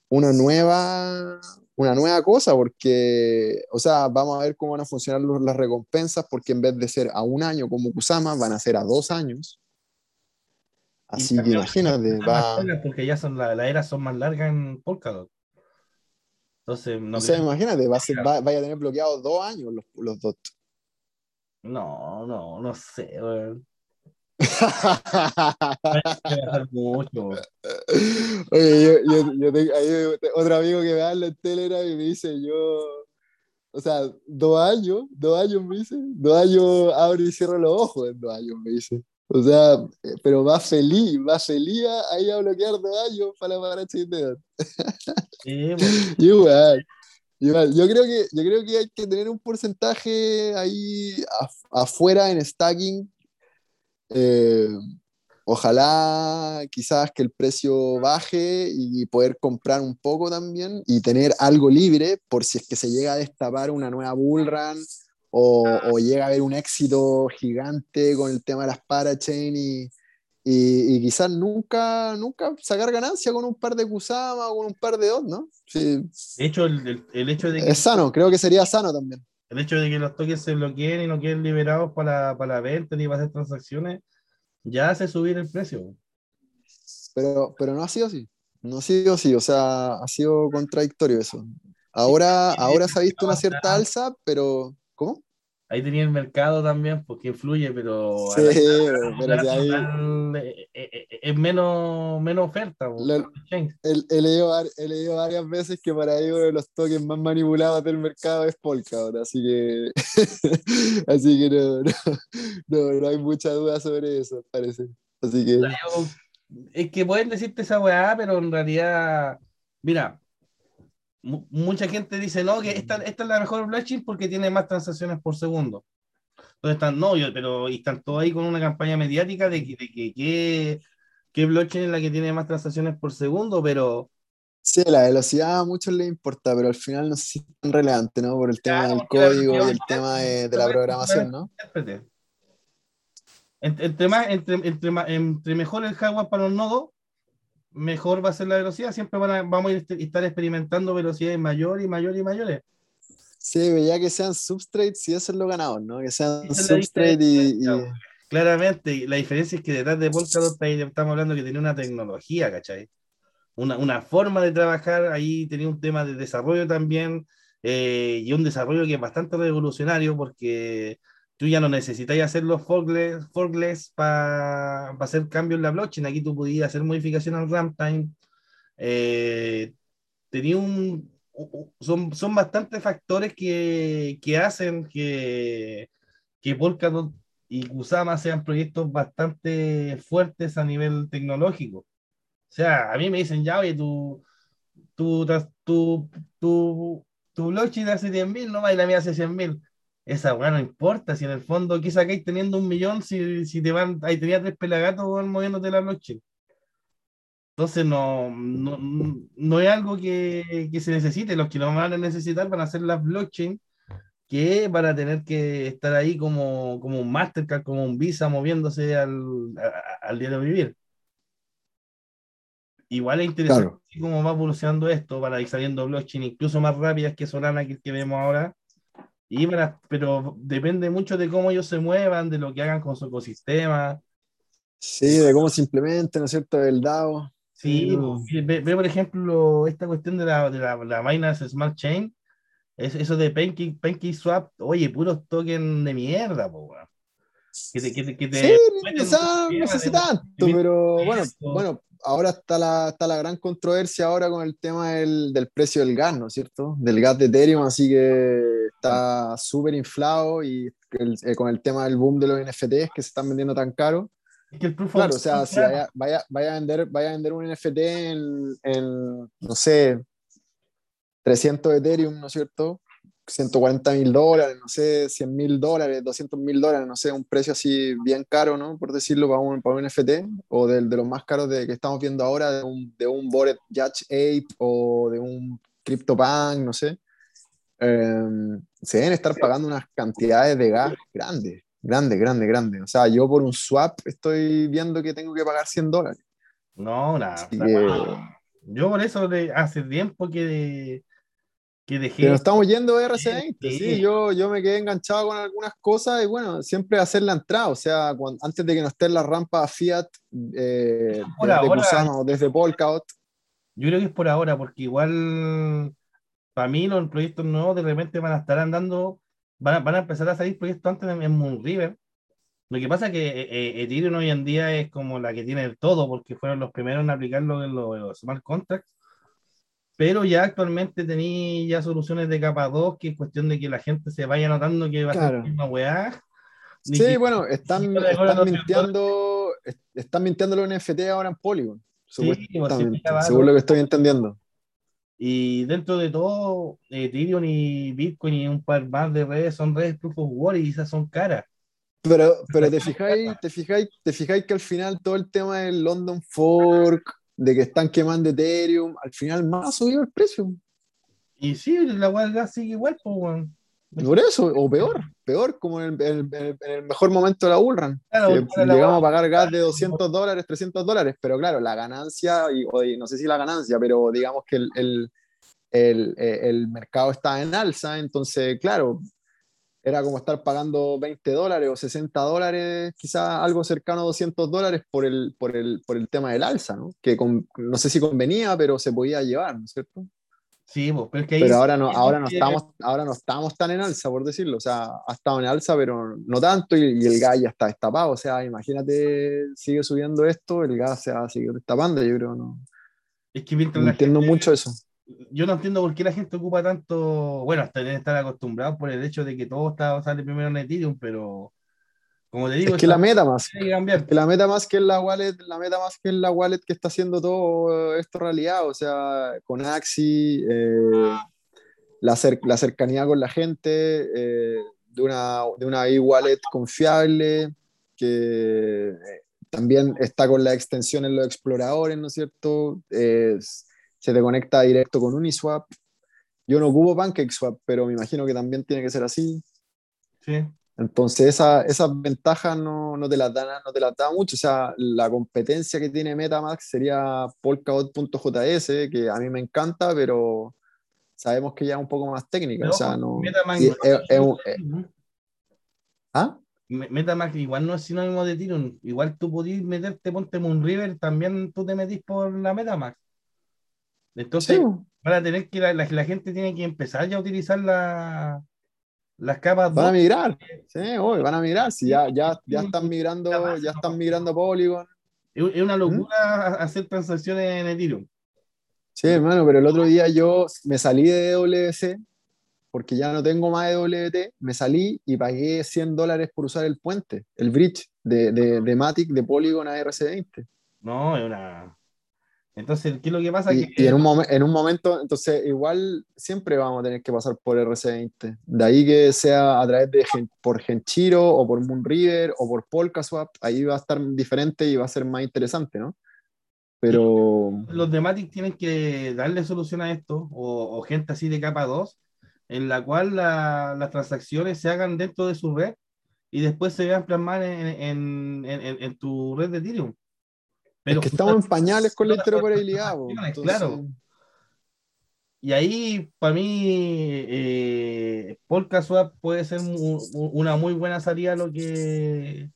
una nueva una nueva cosa porque, o sea, vamos a ver cómo van a funcionar las recompensas porque en vez de ser a un año como Kusama, van a ser a dos años. Así que imagínate, va... Porque ya son, las la eras son más largas en Polkadot. Entonces, no o sea, imagínate, va a, ser, va, vaya a tener bloqueados dos años los, los DOT. No, no, no sé, mucho. Oye, yo, yo, yo tengo, hay otro amigo que me habla en Telegram y me dice, yo, o sea, dos años, dos años me dice, dos años abro y cierro los ojos en dos años, me dice. O sea, pero va feliz, va feliz ahí a bloquear dos años para la de de Sí, Igual. Yo creo, que, yo creo que hay que tener un porcentaje ahí afuera en stacking. Eh, ojalá quizás que el precio baje y poder comprar un poco también y tener algo libre por si es que se llega a destapar una nueva bullrun o, o llega a haber un éxito gigante con el tema de las parachain y, y, quizás nunca, nunca sacar ganancia con un par de Kusama o con un par de dos, ¿no? Sí. De hecho, el, el, hecho de que... Es sano, creo que sería sano también. El hecho de que los tokens se bloqueen y no queden liberados para, para la venta ni para hacer transacciones, ya hace subir el precio. Pero, pero no ha sido así. No ha sido así, o sea, ha sido contradictorio eso. Ahora, ahora se ha visto una cierta alza, pero... ¿Cómo? ahí tenía el mercado también, porque influye, pero, Sí, pero ahí eh, eh, eh, es menos, menos oferta. exchange. he, leído, varias veces que para ellos uno de los tokens más manipulados del mercado es Polkadot, así que así que no, no, no, no hay mucha duda sobre eso, parece. Así que es que pueden decirte esa weá, pero en realidad, mira, mucha gente dice, no, que esta, esta es la mejor blockchain porque tiene más transacciones por segundo. Entonces están, no, yo- pero y están todos ahí con una campaña mediática de que, de que, que- qué blockchain es la que tiene más transacciones por segundo, pero sí, la velocidad a muchos les importa, pero al final no sé si es tan relevante, ¿no? Por el tema Claro, del código y el tema de, de la programación, ¿no? Entre, entre más, entre, entre, entre mejor el hardware para los nodos, mejor va a ser la velocidad. Siempre van a- vamos a ir- estar experimentando velocidades mayores y mayores y mayores. Sí, ya que sean substrates, y eso es lo ganador, ¿no? Que sean es substrate y, y- diferencia, Claramente, la diferencia es que detrás de Polkadot estamos hablando que tenía una tecnología, ¿cachai? Una, una forma de trabajar, ahí tenía un tema de desarrollo también, eh, y un desarrollo que es bastante revolucionario porque tú ya no necesitas hacer los forkless, forkless para hacer cambios en la blockchain, aquí tú podías hacer modificación al runtime, eh, tenía un, son, son bastantes factores que, que hacen que, que Polkadot y Kusama sean proyectos bastante fuertes a nivel tecnológico. O sea, a mí me dicen, ya, oye, tu, tu, tu, tu, tu blockchain hace 10.000, no y la mía hace 100.000. Esa weá no importa, si en el fondo, ¿qué sacáis teniendo un millón si, si te van, ahí tenías tres pelagatos moviéndote la blockchain? Entonces no, no, no es algo que, que se necesite, los que lo van a necesitar van a ser las blockchain que van a tener que estar ahí como, como un Mastercard, como un Visa moviéndose al, a- al día de vivir. Igual es interesante Claro. cómo va evolucionando esto, van a ir saliendo blockchain incluso más rápidas que Solana que que vemos ahora. Y van a- pero depende mucho de cómo ellos se muevan, de lo que hagan con su ecosistema. sí, de cómo se implementa, ¿no es cierto? El DAO. Sí, pues, ve, ve, por ejemplo esta cuestión de la, de la, la Binance Smart Chain, es, eso de Pancake, Pancake Swap, oye, puros tokens de mierda, po, weón. Que te, que te, que te Sí, no tema sé si tanto, pero bueno, bueno, ahora está la, está la gran controversia ahora con el tema del, del precio del gas, ¿no es cierto? Del gas de Ethereum, así que está súper inflado y el- eh, con el tema del boom de los NFTs que se están vendiendo tan caro. Es que el proof of Claro, o sea, si vaya, vaya, vaya a vender, vaya a vender un NFT en, en, no sé, 300 Ethereum, ¿no es cierto? 140 mil dólares, no sé, 100 mil dólares, 200 mil dólares, no sé, un precio así bien caro, ¿no? Por decirlo, para un, para un NFT, o del- de, los más caros de, que estamos viendo ahora, de un, de un Bored Judge Ape o de un CryptoPunk, no sé. Eh, se deben estar pagando unas cantidades de gas grandes, grandes, grandes, grandes. O sea, yo por un swap estoy viendo que tengo que pagar 100 dólares. No, nada. Que, Yo por eso de, hace tiempo que, dejé. nos estamos yendo de RC20. Sí. Sí, yo, yo me quedé enganchado con algunas cosas y bueno, siempre hacer la entrada. O sea, cuan- antes de que no esté en la rampa Fiat eh, Por desde ahora. Desde Polkadot. Yo creo que es por ahora, porque igual para mí los proyectos nuevos de repente van a estar andando, van a, van a empezar a salir proyectos antes en, en Moonriver. Lo que pasa es que eh, eh, Ethereum hoy en día es como la que tiene el todo, porque fueron los primeros en aplicarlo en los, los smart contracts. Pero ya actualmente tenéis ya soluciones de capa 2, que es cuestión de que la gente se vaya notando que va a ser Claro. misma weá. Sí, que- bueno, están, están mintiendo, est- están mintiendo los NFT ahora en Polygon, Sí, pues, según lo que estoy entendiendo. Y dentro de todo, eh, Ethereum y Bitcoin y un par más de redes son redes proof of work y esas son caras. Pero, pero te fijáis, te fijáis, te fijáis que al final todo el tema del London Fork, de que están quemando Ethereum, al final más ha subido el precio. Y sí, la gas sigue igual, pues, weón. Por eso, o peor, peor, como en el, en el- mejor momento de la bullrun. Claro, llegamos a pagar gas de 200 dólares, 300 dólares, pero claro, la ganancia, y, o y no sé si la ganancia, pero digamos que el, el, el mercado está en alza, entonces, claro, era como estar pagando 20 dólares o 60 dólares, quizás algo cercano a 200 dólares por el, por el, por el tema del alza, ¿no? Que con- no sé si convenía, pero se podía llevar, ¿no es cierto? Sí, pues, pero es que Pero ahora no, ahora no estamos, ahora no estamos tan en alza, por decirlo. O sea, ha estado en alza, pero no tanto, y, y el gas ya está destapado. O sea, imagínate, sigue subiendo esto, el gas se va a seguir destapando, yo creo, no, Es que mientras no la entiendo gente- mucho eso. Yo no entiendo por qué la gente ocupa tanto, bueno, hasta deben estar acostumbrados por el hecho de que todo está, sale primero en Ethereum, pero como te digo, Es que la MetaMask, tiene que que la MetaMask que es la wallet, la MetaMask que es la wallet que está haciendo todo esto realidad, o sea, con Axi, eh, la, cer- la cercanía con la gente, eh, de una, de una e-wallet confiable, que eh, también está con la extensión en los exploradores, ¿no es cierto? Es- se te conecta directo con Uniswap. Yo no ocupo PancakeSwap, pero me imagino que también tiene que ser así. Sí. Entonces, esa- esas ventajas no, no te las dan, no te las da mucho. O sea, la competencia que tiene Metamask sería Polkadot.js, que a mí me encanta, pero sabemos que ya es un poco más técnica. Pero o sea, no. Metamask y no es- es es ¿Ah? Metamask igual no es sinónimo de Ethereum. Igual tú podís meterte, ponte Moonriver, también tú te metís por la Metamask. Entonces, Sí, van a tener que, la, la- la gente tiene que empezar ya a utilizar la, las capas van a 2. migrar. Sí, obvio, van a migrar. Si ya, ya, ya están migrando, ya están migrando a Polygon. Es una locura hacer transacciones en Ethereum. Sí, hermano, pero el otro día yo me salí de EWC porque ya no tengo más EWT, me salí y pagué 100 dólares por usar el puente, el bridge de, de, de Matic de Polygon a RC20. No, es una. Entonces, ¿qué es lo que pasa? Y, que y en, un momen- en un momento, entonces igual siempre vamos a tener que pasar por RC20. De ahí que sea a través de Gen- por Genchiro o por Moonriver o por Polkaswap, ahí va a estar diferente y va a ser más interesante, ¿no? Pero los de Matic tienen que darle solución a esto, o, o gente así de capa 2, en la cual la- las transacciones se hagan dentro de su red y después se vean plasmar en, en, en- en- en tu red de Ethereum. Es que estamos en pañales con la Pero- interoperabilidad. Claro. Y ahí, para mí, eh, Polkaswap puede ser mu- una muy buena salida a lo que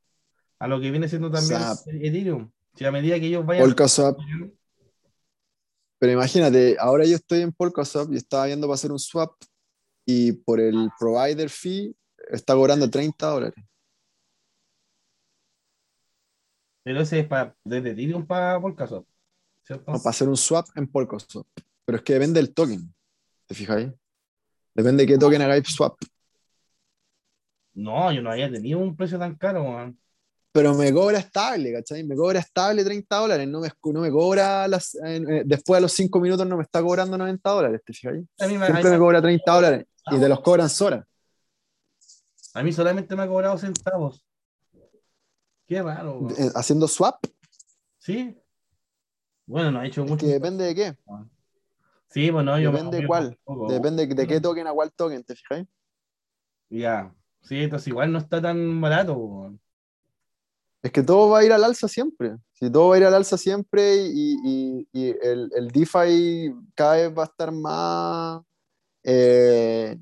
a lo que viene siendo también Ethereum. Si a medida que ellos vayan Polkaswap Pero imagínate, ahora yo estoy en Polkaswap y estaba viendo para hacer un swap y por el provider fee está cobrando 30 dólares. Pero ese es para desde Ethereum para ¿cierto? No, para hacer un swap en Polkaswap. Pero es que depende del token. ¿Te fijáis? Depende de qué token hagáis swap. No, yo no había tenido un precio tan caro, man. Pero me cobra estable, ¿cachai? Me cobra estable 30 dólares. No me, no me cobra las, eh, después de los 5 minutos no me está cobrando 90 dólares. ¿Te fijáis? A mí, me- Siempre a me cobra 30 dólares. Y te los cobran sola. a mí solamente me ha cobrado centavos. Qué raro, Haciendo swap, ¿Sí? Bueno, no ha hecho mucho. que depende de qué. Sí, bueno, yo Depende yo cuál. Depende de qué token a cuál token, ¿te fijáis? Ya. Sí, entonces igual no está tan barato. Es que todo va a ir al alza siempre. Si todo va a ir al alza siempre y, y- y el, el DeFi cada vez va a estar más. eh,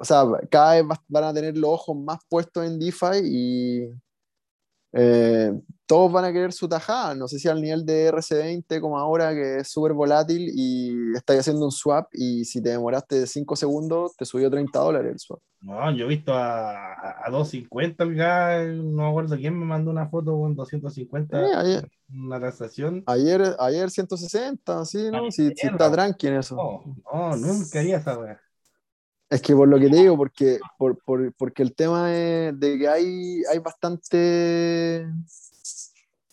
o sea, cada vez va- van a tener los ojos más puestos en DeFi y eh, todos van a querer su tajada. No sé si al nivel de RC20 como ahora, que es súper volátil y estáis haciendo un swap y si te demoraste 5 segundos, te subió 30 dólares el swap. No, yo he visto a, a, a 250 el gas, no me acuerdo quién me mandó una foto con 250, Eh, ayer, una transacción. ayer, ayer 160, sí, ¿no? Si, está tranqui en eso. No, no, nunca haría esa wea. Es que por lo que te digo, porque, por, por- porque el tema es de que hay, hay bastante.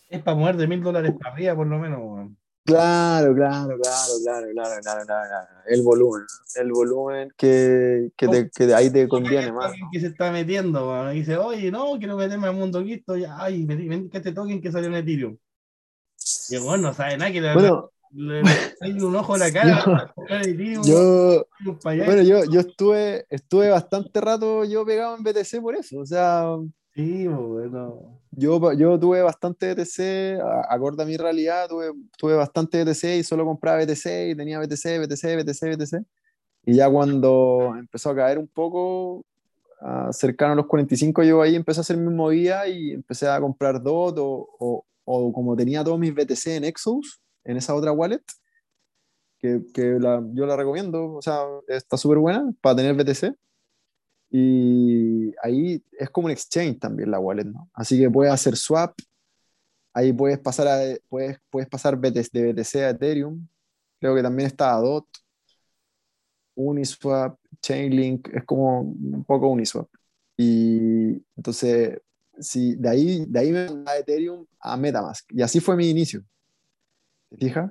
Es para mover de mil dólares para arriba, por lo menos, weón. Claro, claro, claro, claro, claro, claro, claro, claro. El volumen, el volumen que, que, te- que de ahí te conviene más. Que se está metiendo, weón, dice, oye, no, quiero meterme al mundo cripto, ya, ay, me metí que este token que salió en Ethereum. Y bueno, no sabe nada que le, Bueno, le, hay un ojo en la cara. yo, allá. bueno, yo, yo estuve, estuve bastante rato yo pegado en BTC por eso. O sea, Sí, bueno. yo, yo tuve bastante BTC, a- acorde a mi realidad, tuve, tuve bastante BTC y solo compraba BTC y tenía BTC, BTC, BTC, BTC. Y ya cuando empezó a caer un poco, cercano a los 45, yo ahí empecé a hacer mi movida y empecé a comprar DOT o, o, o como tenía todos mis BTC en Exos, en esa otra wallet, que, que yo la recomiendo, o sea, está súper buena para tener BTC. Y ahí es como un exchange también la wallet, ¿no? Así que puedes hacer swap, ahí puedes pasar, a, puedes, puedes pasar de BTC a Ethereum, creo que también está DOT, Uniswap, Chainlink, es como un poco Uniswap. Y entonces, sí, de ahí, de ahí me mandé a Ethereum a Metamask. Y así fue mi inicio. ¿Te fijas?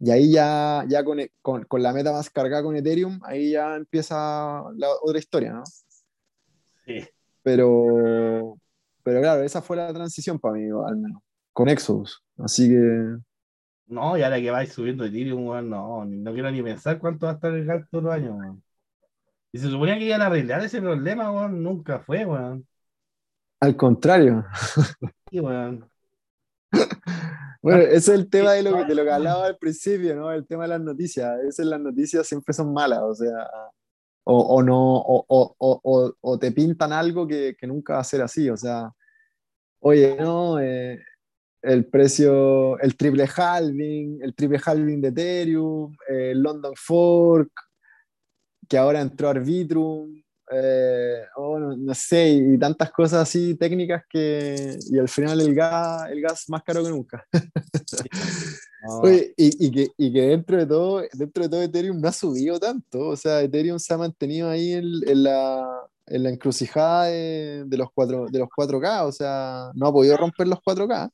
Y ahí ya, ya con, con, con la Metamask cargada con Ethereum, ahí ya empieza la otra historia, ¿no? Sí. Pero, pero claro, esa fue la transición para mí, al menos, con Exodus. Así que, No, y ahora que vais subiendo Ethereum, weón, no, no quiero ni pensar cuánto va a estar el gas todos los años, weón. Y se suponía que iban a arreglar ese problema, weón, nunca fue, weón. al contrario. Sí, weón. Bueno, ese es el tema de lo, que- de lo que hablaba al principio, ¿no? El tema de las noticias. A veces las noticias siempre son malas, o sea, o, o no, o, te pintan algo que, que nunca va a ser así, o sea, oye, no, eh, el precio, el triple halving, el triple halving de Ethereum, eh, el London Fork, que ahora entró Arbitrum, eh, oh, no, sé, y tantas cosas así técnicas que, y al final el gas, el gas más caro que nunca. Oye, y, y que, y que dentro de todo, dentro de todo Ethereum no ha subido tanto, o sea, Ethereum se ha mantenido ahí en, en la, en la encrucijada de, de los cuatro, de los 4K, o sea, no ha podido romper los 4K.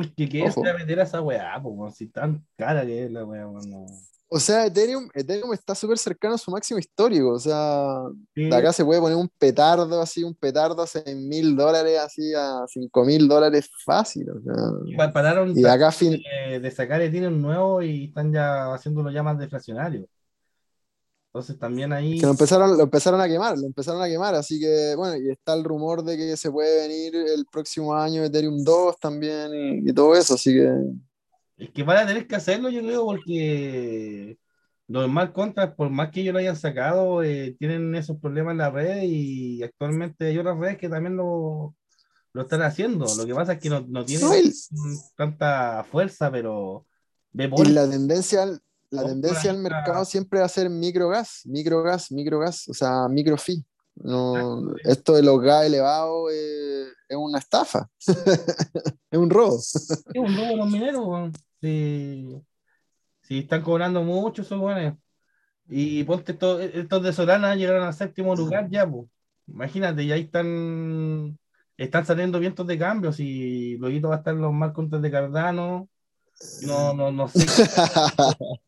es que ¿qué Ojo. se va a meter a esa weá, weón? Si tan cara que es la weá, weón. O sea, Ethereum, Ethereum está súper cercano a su máximo histórico, o sea, de acá se puede poner un petardo así, un petardo a 6 mil dólares, así a 5 mil dólares fácil, o sea, pa- pararon y acá fin, de, de sacar Ethereum nuevo y están ya haciéndolo ya más deflacionario. Entonces también ahí. que lo empezaron, lo empezaron a quemar, lo empezaron a quemar, así que bueno, y está el rumor de que se puede venir el próximo año Ethereum 2 también y, y todo eso, así que Es que van a tener que hacerlo, yo creo, porque los smart contracts, por más que ellos lo hayan sacado, eh, tienen esos problemas en la red y actualmente hay otras redes que también lo, lo están haciendo. Lo que pasa es que no, no tienen No, tanta fuerza, pero y la tendencia, al- la tendencia al mercado siempre va a ser microgas, microgas, microgas, o sea, microfee. No, esto de los gas elevados eh, es una estafa, es un robo. Es un robo a los mineros, Si, si están cobrando mucho esos weones. Y ponte esto- estos de Solana llegaron al séptimo lugar ya, pues. Imagínate, y ahí están, están saliendo vientos de cambios y luego va a estar los mal contra de Cardano. No, no, no sé.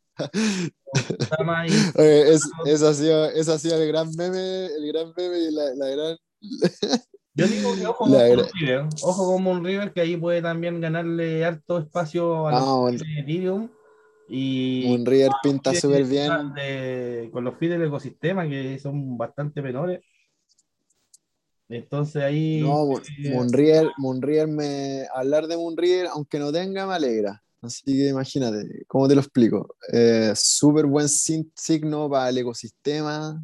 Oye, es- eso ha sido el gran meme, el gran meme y la, la gran... Yo digo que ojo con. Moon River, ojo con Moon River, que ahí puede también ganarle harto espacio a los Ah, de Ethereum. Y Moon River pinta súper bien. de- con los fees del ecosistema que son bastante menores. Entonces ahí No, Moon- eh, Moonriver, Moonriver me, hablar de Moonriver, aunque no tenga, me alegra. Así que imagínate, ¿cómo te lo explico? Eh, súper buen signo para el ecosistema.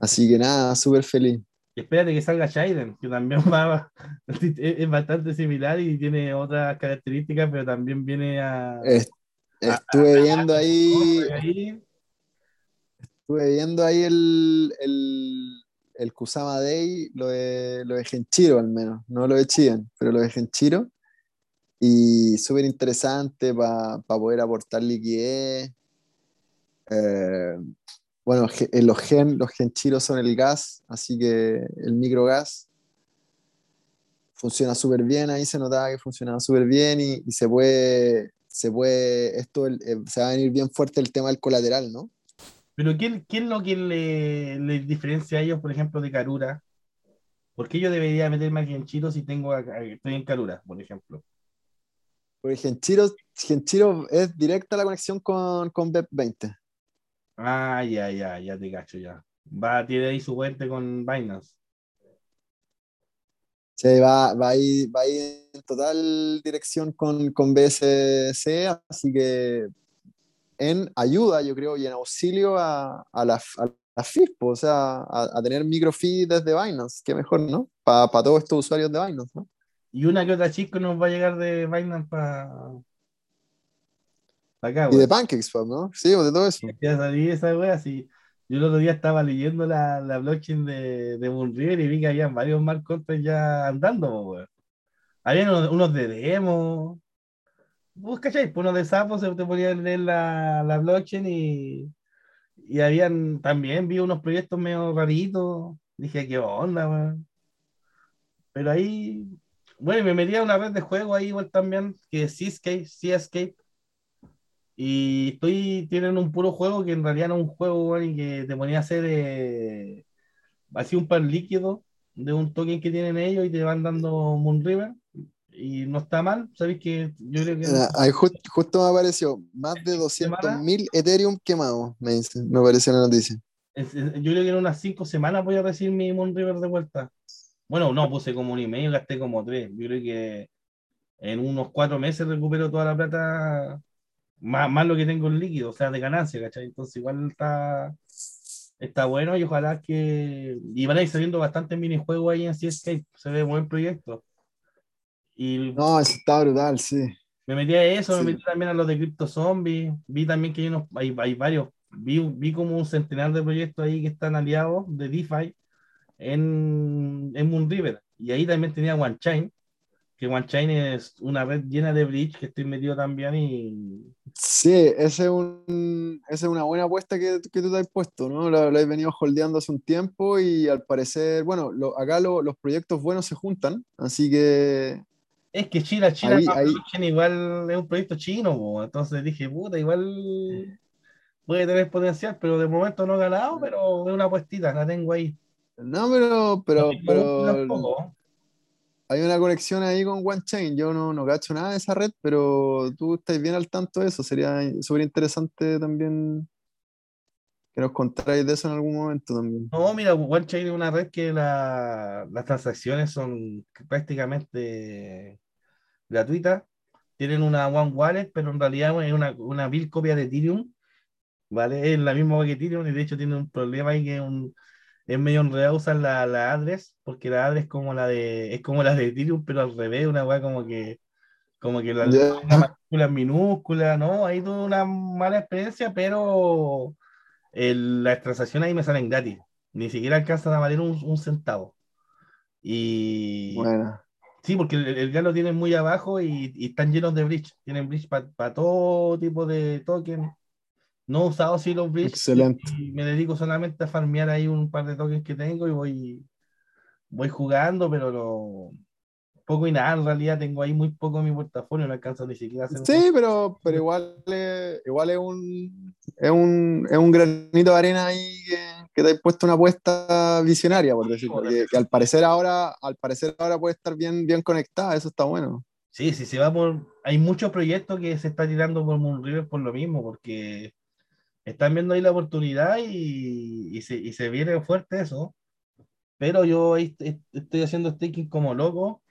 Así que nada, súper feliz. Espérate que salga Shaiden, que también va, es, bastante similar y tiene otras características, pero también viene a, Es- estuve viendo ahí, ahí. estuve viendo ahí el, el, el Kusama Day, lo de, lo de Genchiro al menos, no lo de Chien, pero lo de Genchiro. Y súper interesante para poder aportar liquidez. Eh, bueno, eh, los gen, los genchiros son el gas, así que el microgas funciona súper bien, ahí se notaba que funcionaba súper bien y, y se puede, se puede, esto el- eh, se va a venir bien fuerte el tema del colateral, ¿no? Pero ¿quién, quién es lo que le, le diferencia a ellos, por ejemplo, de Karura? ¿Por qué yo debería meterme aquí en Chiro si tengo a- a- estoy en Karura, por ejemplo? Porque Genchiro, Genchiro es directa la conexión con, con BEP20. Ah, ya, ya, ya te cacho ya. Va, tiene ahí su puente con Binance. Sí, va, va, ahí, va ahí en total dirección con, con BSC, así que en ayuda, yo creo, y en auxilio a, a la, a la FISPO, o sea, a, a tener microfeed desde Binance, qué mejor, ¿no? Para todos estos usuarios de Binance, ¿no? Y una que otra chico nos va a llegar de Binance para. Acá, Y de. Pancakes, pues, ¿no? Sí, pues, de todo eso. Ya salí esa wea, sí. Yo el otro día estaba leyendo la, la blockchain de, de Moonriver y vi que había varios smart contracts ya andando, weón. Habían unos, unos de demo. Vos pues unos de sapo se te ponía a leer la, la blockchain y, y habían también vi unos proyectos medio raritos. Dije, ¿qué onda, weón? Pero ahí, bueno, me metí a una red de juego ahí igual también, que es Seascape, Seascape. Y estoy, tienen un puro juego que en realidad no es un juego, y que te ponía a hacer eh, así un par líquido de un token que tienen ellos y te van dando Moonriver. Y no está mal, sabéis que yo creo que ahí ju- justo me apareció más de 200.000 Ethereum quemados, me dice, me apareció la noticia. es- es- yo creo que en unas cinco semanas voy a recibir mi Moonriver de vuelta. Bueno, no, puse como un email, gasté como tres. Yo creo que en unos cuatro meses recupero toda la plata, más, más lo que tengo en líquido, o sea, de ganancia, ¿cachai? Entonces igual está, está bueno y ojalá que... Y van a ir saliendo bastantes minijuegos ahí en Seascape, se ve buen proyecto. Y No, eso está brutal, sí. me metí a eso, Sí. me metí también a los de Crypto Zombie, vi también que hay, unos, hay, hay varios, vi, vi como un centenar de proyectos ahí que están aliados de DeFi en, en Moonriver. Y ahí también tenía OneChain, que OneChain es una red llena de bridge que estoy metido también y Sí, ese es un, esa es una buena apuesta que, que tú te has puesto, ¿no? Lo, has venido holdeando hace un tiempo y al parecer, bueno, lo- acá lo- los proyectos buenos se juntan, así que es que China, China Ahí- la ahí- igual es un proyecto chino, po. entonces dije, puta, igual puede tener potencial, pero de momento no he ganado, pero es una apuestita, la tengo ahí. no, pero, pero, No pero tampoco. Hay una conexión ahí con OneChain. Yo no, no cacho nada de esa red, pero tú estás bien al tanto de eso. Sería súper interesante también que nos contáis de eso en algún momento también. No, mira, OneChain es una red que la- las transacciones son prácticamente gratuitas. Tienen una One Wallet, pero en realidad es una, una vil copia de Ethereum. ¿Vale? Es la misma que Ethereum y de hecho tiene un problema ahí que es, un, es medio enredado usar la, la address, porque la address como la de, es como la de Ethereum, pero al revés, una weá como que como que la una en minúscula, ¿no? Ahí tuve una mala experiencia, pero el- las transacciones ahí me salen gratis. Ni siquiera alcanzan a valer un, un centavo. Y Bueno, sí, porque el, el gas lo tienen muy abajo y, y están llenos de bridge. Tienen bridge para todo tipo de token. No he usado los bridge. Excelente. Y me dedico solamente a farmear ahí un par de tokens que tengo y voy, voy jugando, pero lo, poco y nada. En realidad tengo ahí muy poco en mi portafolio, no alcanzo ni siquiera a hacer un- Sí, pero, pero igual, es, igual es un, es un es un granito de arena ahí que, que te has puesto una apuesta visionaria, por decirlo. Que, que al parecer ahora, al parecer ahora puede estar bien, bien conectada, eso está bueno. Sí, sí, se va por. Hay muchos proyectos que se está tirando por Moonriver por lo mismo, porque están viendo ahí la oportunidad y, y se, y se viene fuerte eso. Pero yo estoy haciendo staking como loco.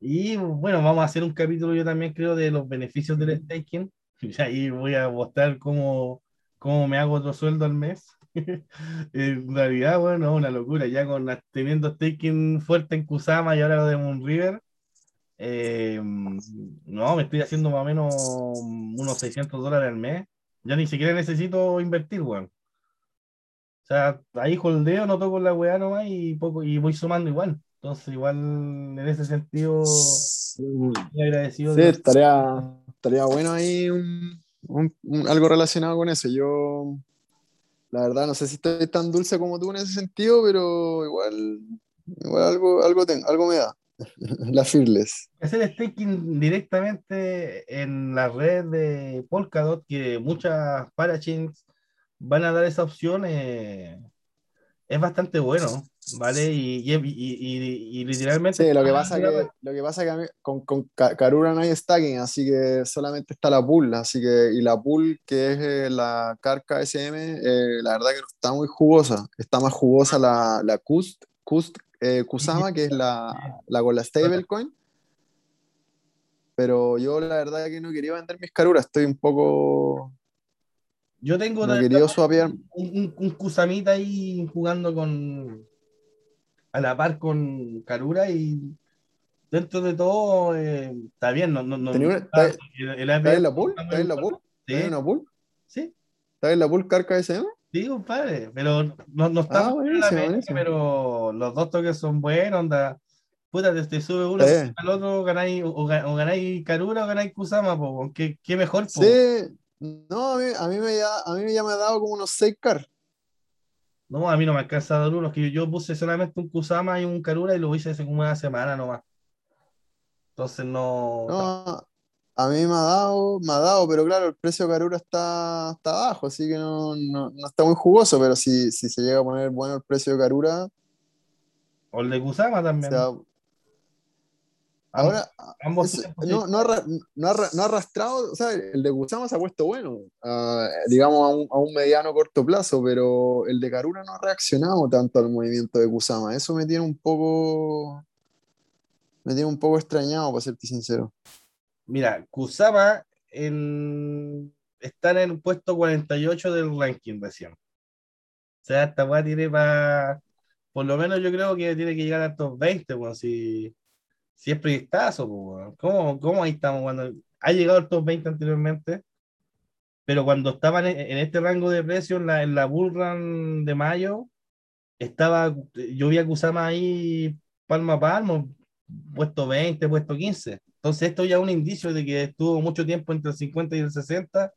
Y bueno, vamos a hacer un capítulo yo también creo de los beneficios del staking. Y ahí voy a mostrar cómo, cómo me hago otro sueldo al mes. En realidad, bueno, una locura. Ya con teniendo staking fuerte en Kusama y ahora lo de Moonriver. Eh, no, me estoy haciendo más o menos unos 600 dólares al mes. Ya ni siquiera necesito invertir, weón. O sea, ahí holdeo, no toco la weá nomás y, poco, y voy sumando igual. Entonces, igual en ese sentido, Sí, estoy agradecido. de- estaría, estaría bueno ahí un, un- un- algo relacionado con eso. Yo, la verdad, no sé si estoy tan dulce como tú en ese sentido, pero igual, igual algo, algo, tengo, algo me da. La Fearless. hacer staking directamente en la red de Polkadot, que muchas parachains van a dar esa opción, eh, es bastante bueno, ¿vale? Y, y, y- y- literalmente... Sí, lo que pasa que, lo que, pasa que a mí- con, con Karura no hay stacking, así que solamente está la pool, así que, y la pool que es eh, la Carca SM, eh, la verdad que no está muy jugosa, está más jugosa la, la Kust eh, Kusama, que es la, la con la stablecoin, pero yo la verdad que no quería vender mis Karuras, estoy un poco, Yo tengo no quería un, un, Kusamita ahí jugando con a la par con Karura y dentro de todo eh, está bien, no, no, no, ¿Tenía una- está- está- el, ¿está en la pool? está ¿Está en la pool? ¿Estás en una pool? Sí. ¿Estás en la pool Carca SM? Sí, compadre, pero no, no está Ah, buenísimo, buenísimo. pero los dos toques son buenos, onda. Puta, te, te sube uno Sí. al otro, ganáis, o, o ga- o ganáis Karura o ganáis Kusama, po, ¿qué, qué mejor, po? Sí. No, a mí, a mí, me ya, a mí ya me ha dado como unos 6 car. No, a mí no me alcanza a dar uno, que yo, yo puse solamente un Kusama y un Karura y lo hice hace como una semana nomás. Entonces no. No, a mí me ha dado, me ha dado, pero claro, el precio de Karura está, está bajo, así que no, no, no está muy jugoso, pero si, si se llega a poner bueno el precio de Karura, O el de Kusama o también. sea, ahora ambos tiempos, no, no, ha no ha arra- no ha arrastrado, o sea, el de Kusama se ha puesto bueno, ah, digamos a un, a un mediano corto plazo, pero el de Karura no ha reaccionado tanto al movimiento de Kusama. Eso me tiene un poco, me tiene un poco extrañado, para serte sincero. Mira, Kusama en... está en el puesto 48 del ranking recién. O sea, esta weá tiene para. Por lo menos yo creo que tiene que llegar a top 20, weón, si, si es proyectazo, pues. ¿Cómo, cómo ahí estamos? Cuando ha llegado al top 20 anteriormente, pero cuando estaban en, en este rango de precio, en la, en la Bull Run de mayo, estaba, yo vi a Kusama ahí palmo a palmo, puesto 20, puesto 15. Entonces esto ya es un indicio de que estuvo mucho tiempo entre el 50 y el 60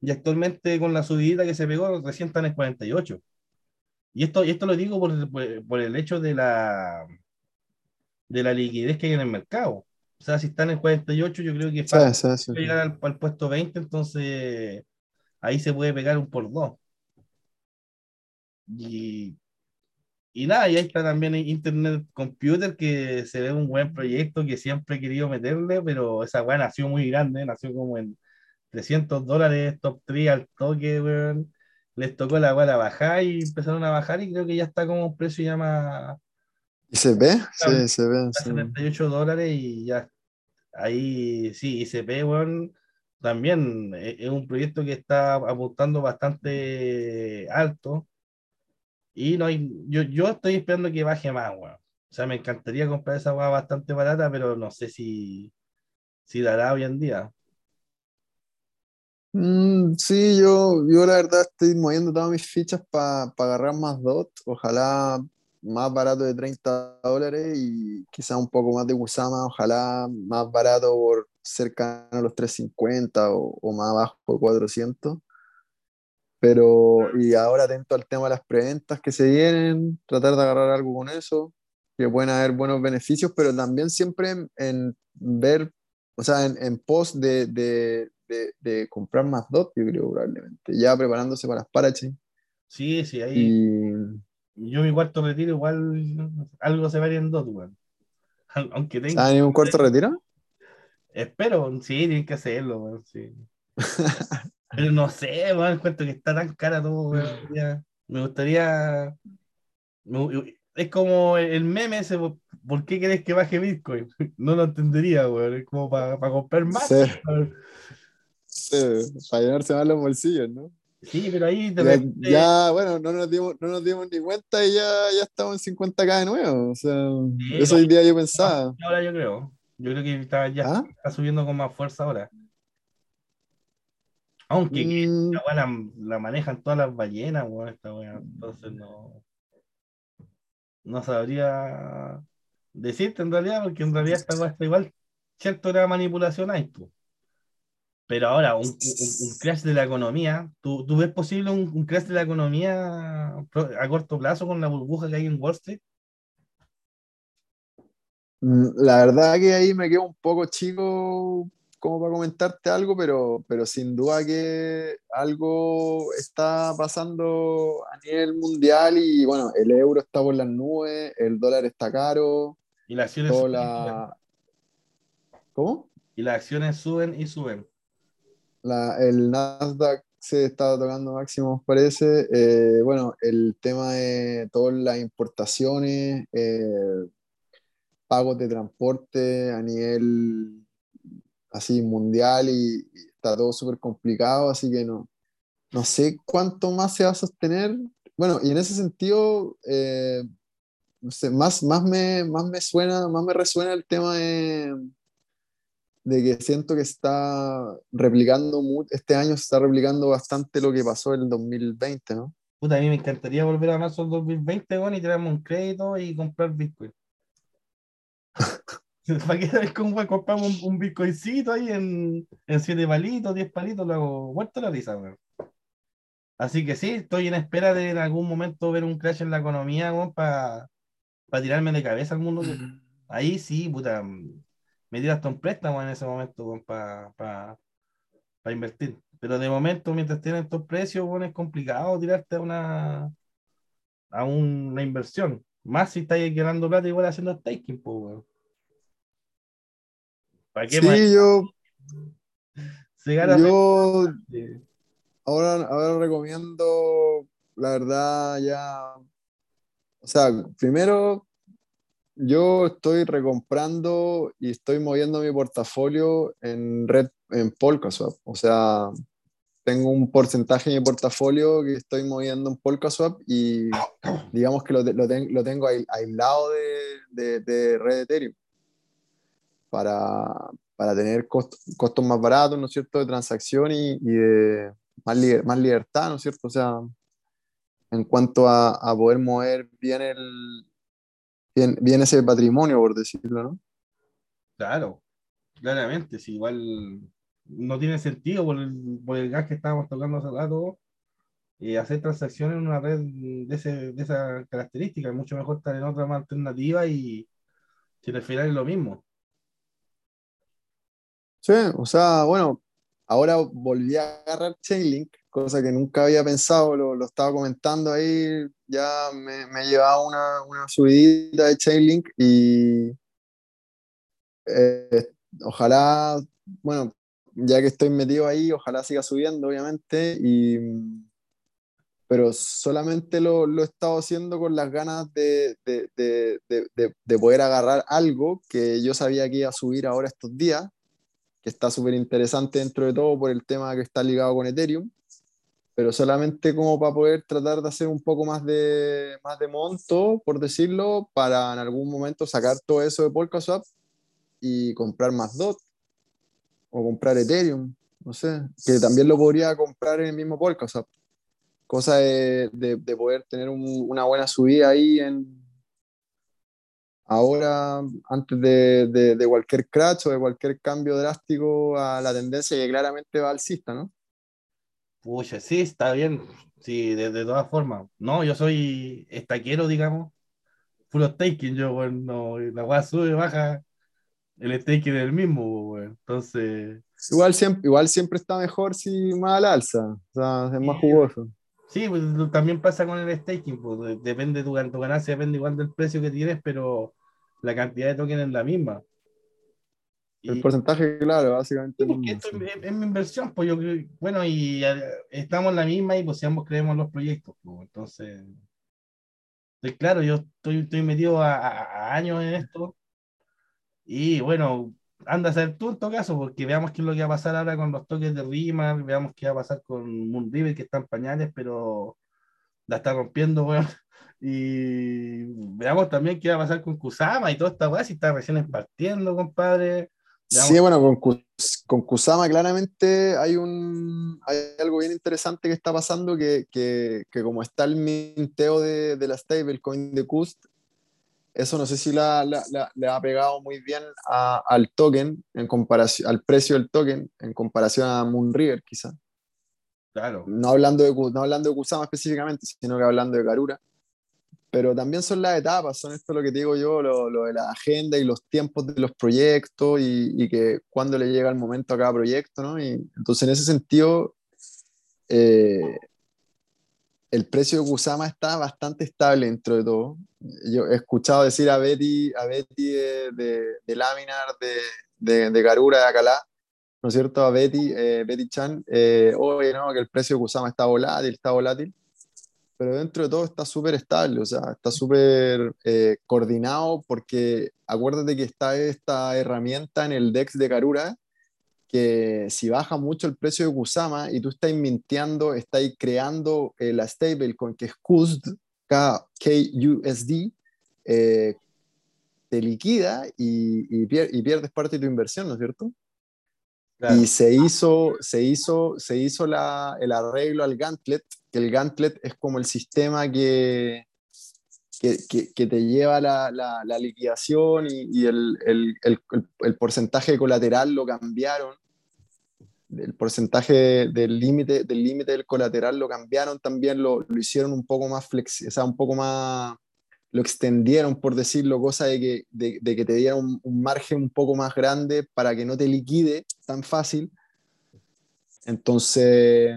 y actualmente con la subida que se pegó recién están en 48. Y esto, y esto lo digo por, por- por el hecho de la, de la liquidez que hay en el mercado. O sea, si están en 48, yo creo que Sí, sí. llegar al, al puesto 20, entonces ahí se puede pegar un por dos. Y, y nada, y ahí está también Internet Computer, que se ve un buen proyecto que siempre he querido meterle, pero esa weá nació muy grande, nació como en 300 dólares, top 3 al toque, weón. Les tocó la weá a bajar y empezaron a bajar y creo que ya está como un precio ya más ¿Y se ve? Sí, se ve. a sí. 78 dólares y ya ahí sí, ICP, weón, también e- es un proyecto que está apuntando bastante alto y no hay, yo, yo estoy esperando que baje más, weón. O sea, me encantaría comprar esa weá bastante barata, pero no sé si, si dará hoy en día. Mm, sí, yo, yo la verdad estoy moviendo todas mis fichas para agarrar más DOT, ojalá más barato de 30 dólares y quizá un poco más de Kusama, ojalá más barato por cercano a los 350 o, o más abajo de 400. Pero, y ahora atento al tema de las preventas que se vienen, tratar de agarrar algo con eso, que pueden haber buenos beneficios, pero también siempre en, en ver, o sea, en, en pos de, de, de, de comprar más DOT, yo creo probablemente, ya preparándose para las parachain. Sí, sí, ahí Y, yo mi cuarto retiro igual algo se va a ir en dos, weón. Aunque tenga, ¿Ah, un cuarto retiro? espero, sí, tienen que hacerlo, weón, sí. Pero no sé, weón, encuentro que está tan cara todo, weón. Me gustaría. es como el meme ese, ¿por qué querés que baje Bitcoin? No lo entendería, weón. Es como para comprar más. Sí. para llenarse más los bolsillos, ¿no? Sí, pero ahí de Ya, repente- ya, bueno, no nos, dimos, no nos dimos ni cuenta y ya, ya estamos en 50k de nuevo. O sea, Sí, eso hoy día yo pensaba. ahora yo creo. Yo creo que está, ya ¿Ah? está subiendo con más fuerza ahora. Aunque Mm, weá la, la manejan todas las ballenas, weón, esta weá. Entonces no. No sabría decirte en realidad, porque en realidad esta está igual. Cierto, era manipulación hay, po. Pero ahora, un, un- un crash de la economía, ¿tú, tú ves posible un, un crash de la economía a corto plazo con la burbuja que hay en Wall Street? mm, la verdad que ahí me quedo un poco chico como para comentarte algo, pero, pero sin duda que algo está pasando a nivel mundial y bueno, el euro está por las nubes, el dólar está caro, Y las acciones suben y suben. la... ¿Cómo? Y las acciones suben y suben. La- el Nasdaq se está tocando máximos, parece. Eh, bueno, el tema de todas las importaciones, eh, pagos de transporte a nivel así mundial y, y está todo súper complicado, así que no, no sé cuánto más se va a sostener. Bueno, y en ese sentido, eh, no sé, más, más me, más me suena, más me resuena el tema de de que siento que está replicando, este año se está replicando bastante lo que pasó en el 2020, ¿no? Puta, a mí me encantaría volver a marzo del 2020, bueno, y tirarme un crédito y comprar Bitcoin. ¿Para qué cómo compramos un, bitcoincito ahí en, en 7 palitos, 10 palitos? Luego, muerto la risa, weón. Así que sí, estoy en espera de en algún momento ver un crash en la economía, para tirarme de cabeza al mundo. Ahí sí, puta, me dio hasta un préstamo en ese momento, para invertir. Pero de momento, mientras tienen estos precios, bueno, es complicado tirarte a una, a una inversión. Más si estáis ganando plata igual haciendo staking, pues, weón. ¿Para qué sí, yo. yo. Ahora, ahora recomiendo, la verdad, ya. O sea, primero, yo estoy recomprando y estoy moviendo mi portafolio en red, en Polkaswap. O sea, tengo un porcentaje de mi portafolio que estoy moviendo en Polkaswap y digamos que lo, lo, lo tengo aislado de, de, de red Ethereum para, para tener costos más baratos, ¿no es cierto?, de transacción y, y de más, más libertad, ¿no es cierto? O sea, en cuanto a, a poder mover bien, el, bien, bien, ese patrimonio, por decirlo, ¿no? Claro, claramente, si igual no tiene sentido por el, por el gas que estábamos tocando hace rato, eh, hacer transacciones en una red de, ese, de esa característica, es mucho mejor estar en otra más alternativa y si al final es lo mismo. Sí, o sea, bueno, ahora volví a agarrar Chainlink, cosa que nunca había pensado, lo, estaba comentando ahí, ya me, me llevaba una, una subidita de Chainlink y eh, ojalá, bueno, ya que estoy metido ahí, ojalá siga subiendo, obviamente, y, pero solamente lo, he estado haciendo con las ganas de, de, poder agarrar algo que yo sabía que iba a subir ahora estos días que está súper interesante dentro de todo por el tema que está ligado con Ethereum, pero solamente como para poder tratar de hacer un poco más de, más de monto, por decirlo, para en algún momento sacar todo eso de Polkaswap y comprar más DOT o comprar Ethereum, no sé, que también lo podría comprar en el mismo Polkaswap. Cosa de, de, poder tener una buena subida ahí en, ahora, antes de, de, cualquier crash o de cualquier cambio drástico a la tendencia que claramente va alcista, ¿no? Pucha, sí, está bien. Sí, de, de todas formas. No, yo soy estaquero, digamos. Full staking, yo, bueno, la weá sube, baja. El staking es el mismo, bueno. Entonces. Igual siempre, igual siempre está mejor si más al alza. O sea, es más jugoso. Sí, pues también pasa con el staking, pues depende de tu, tu ganancia, depende igual del precio que tienes, pero la cantidad de tokens es la misma. El porcentaje, claro, básicamente. esto es, mi inversión, pues yo bueno, y estamos en la misma y pues ambos creemos en los proyectos, pues, entonces, pues, claro, yo estoy, estoy metido a, años en esto y bueno, anda a ser tú en todo caso, porque veamos qué es lo que va a pasar ahora con los toques de Rima, veamos qué va a pasar con Moon River, que están pañales, pero la está rompiendo, bueno. Y veamos también qué va a pasar con Kusama y toda esta weá, si está recién partiendo, compadre. Sí, bueno, con, con, Kusama claramente hay, un, hay algo bien interesante que está pasando, que, que, que como está el minteo de, de la stablecoin de Kust, eso no sé si la, la, le ha pegado muy bien a, al token, en comparación, al precio del token, en comparación a Moonriver, quizá. Claro. No hablando, de, no hablando de Kusama específicamente, sino que hablando de Karura pero también son las etapas, son esto lo que digo yo, lo, lo, de la agenda y los tiempos de los proyectos y, y, que cuando le llega el momento a cada proyecto, ¿no? Y entonces en ese sentido, eh, el precio de Kusama está bastante estable dentro de todo. Yo he escuchado decir a Betty, a Betty de, de, de Laminar, de, de, de Garura, de Acalá, ¿no es cierto? A Betty, eh, Betty Chan, eh, oye, no, que el precio de Kusama está volátil, está volátil pero dentro de todo está súper estable, o sea, está súper eh, coordinado porque acuérdate que está esta herramienta en el DEX de Karura que si baja mucho el precio de Kusama y tú estás mintiendo, estás creando eh, la stablecoin que es KUSD, KUSD, eh, te liquida y, y, pierdes parte de tu inversión, ¿no es cierto? Y se hizo, se hizo, se hizo la, el arreglo al Gantlet, que el Gantlet es como el sistema que, que, que, te lleva la, la, la liquidación y, y el, el, el, el, porcentaje colateral lo cambiaron. El porcentaje del límite del límite del colateral lo cambiaron también, lo, lo hicieron un poco más flexible, o sea, un poco más, lo extendieron, por decirlo, cosa de que, de, de que te diera un, un, margen un poco más grande para que no te liquide tan fácil. Entonces,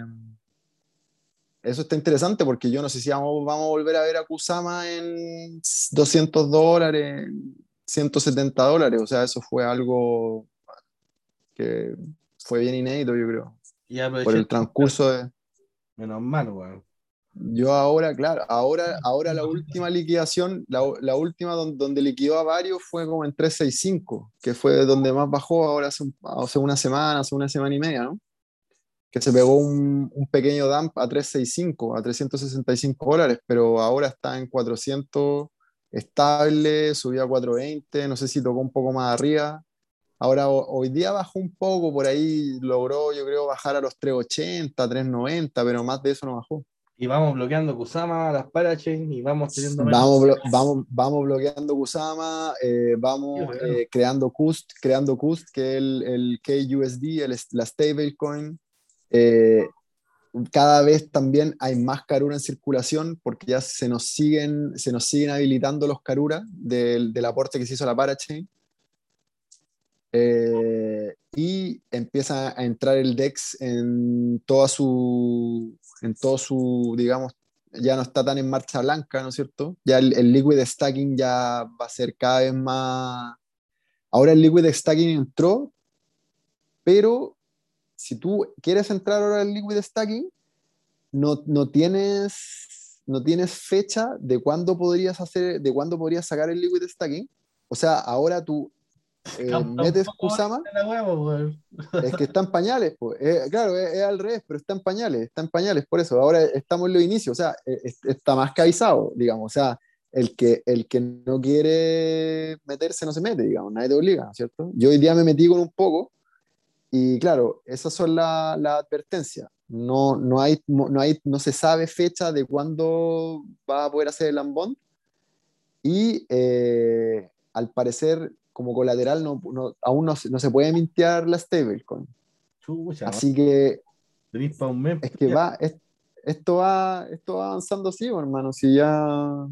eso está interesante porque yo no sé si vamos, vamos a volver a ver a Kusama en 200 dólares, 170 dólares. O sea, eso fue algo que fue bien inédito, yo creo. Ya, por el transcurso de... Menos mal, weón. Yo ahora, claro, ahora, ahora la última liquidación, la, la última donde, donde, liquidó a varios fue como en 365, que fue donde más bajó ahora hace, hace, una semana, hace una semana y media, ¿no? Que se pegó un, un, pequeño dump a 365, a 365 dólares, pero ahora está en 400 estable, subió a 420, no sé si tocó un poco más arriba. Ahora hoy día bajó un poco, por ahí logró, yo creo, bajar a los 380, 390, pero más de eso no bajó y vamos bloqueando Kusama, las parachain y vamos teniendo. Vamos, blo vamos, vamos bloqueando Kusama, eh, vamos eh, creando Kust, creando Kust, que es el, el KUSD, el, la stablecoin. Eh, cada vez también hay más Karura en circulación porque ya se nos siguen, se nos siguen habilitando los Karura del, del aporte que se hizo a la parachain. Eh, y empieza a entrar el DEX en toda su, en todo su, digamos, ya no está tan en marcha blanca, ¿no es cierto? Ya el, el liquid stacking ya va a ser cada vez más... Ahora el liquid stacking entró, pero si tú quieres entrar ahora al liquid stacking, no, no, tienes, no tienes fecha de cuándo podrías hacer, de cuándo podrías sacar el liquid stacking. O sea, ahora tú eh, metes Kusama, es que están pañales, pues. Eh, claro, es, es, al revés, pero están pañales, están pañales, por eso. Ahora estamos en los inicios, o sea, es, está más cabizado, digamos, o sea, el que, el que no quiere meterse no se mete, digamos, nadie te obliga, ¿cierto? Yo hoy día me metí con un poco y claro, esas son las la advertencias. No, no, hay, no, hay, no se sabe fecha de cuándo va a poder hacer el unbond y eh, al parecer como colateral no, no, aún no, no, se puede mintear la stablecoin. Así que es que va, es, esto va, esto va avanzando así, hermano. Si ya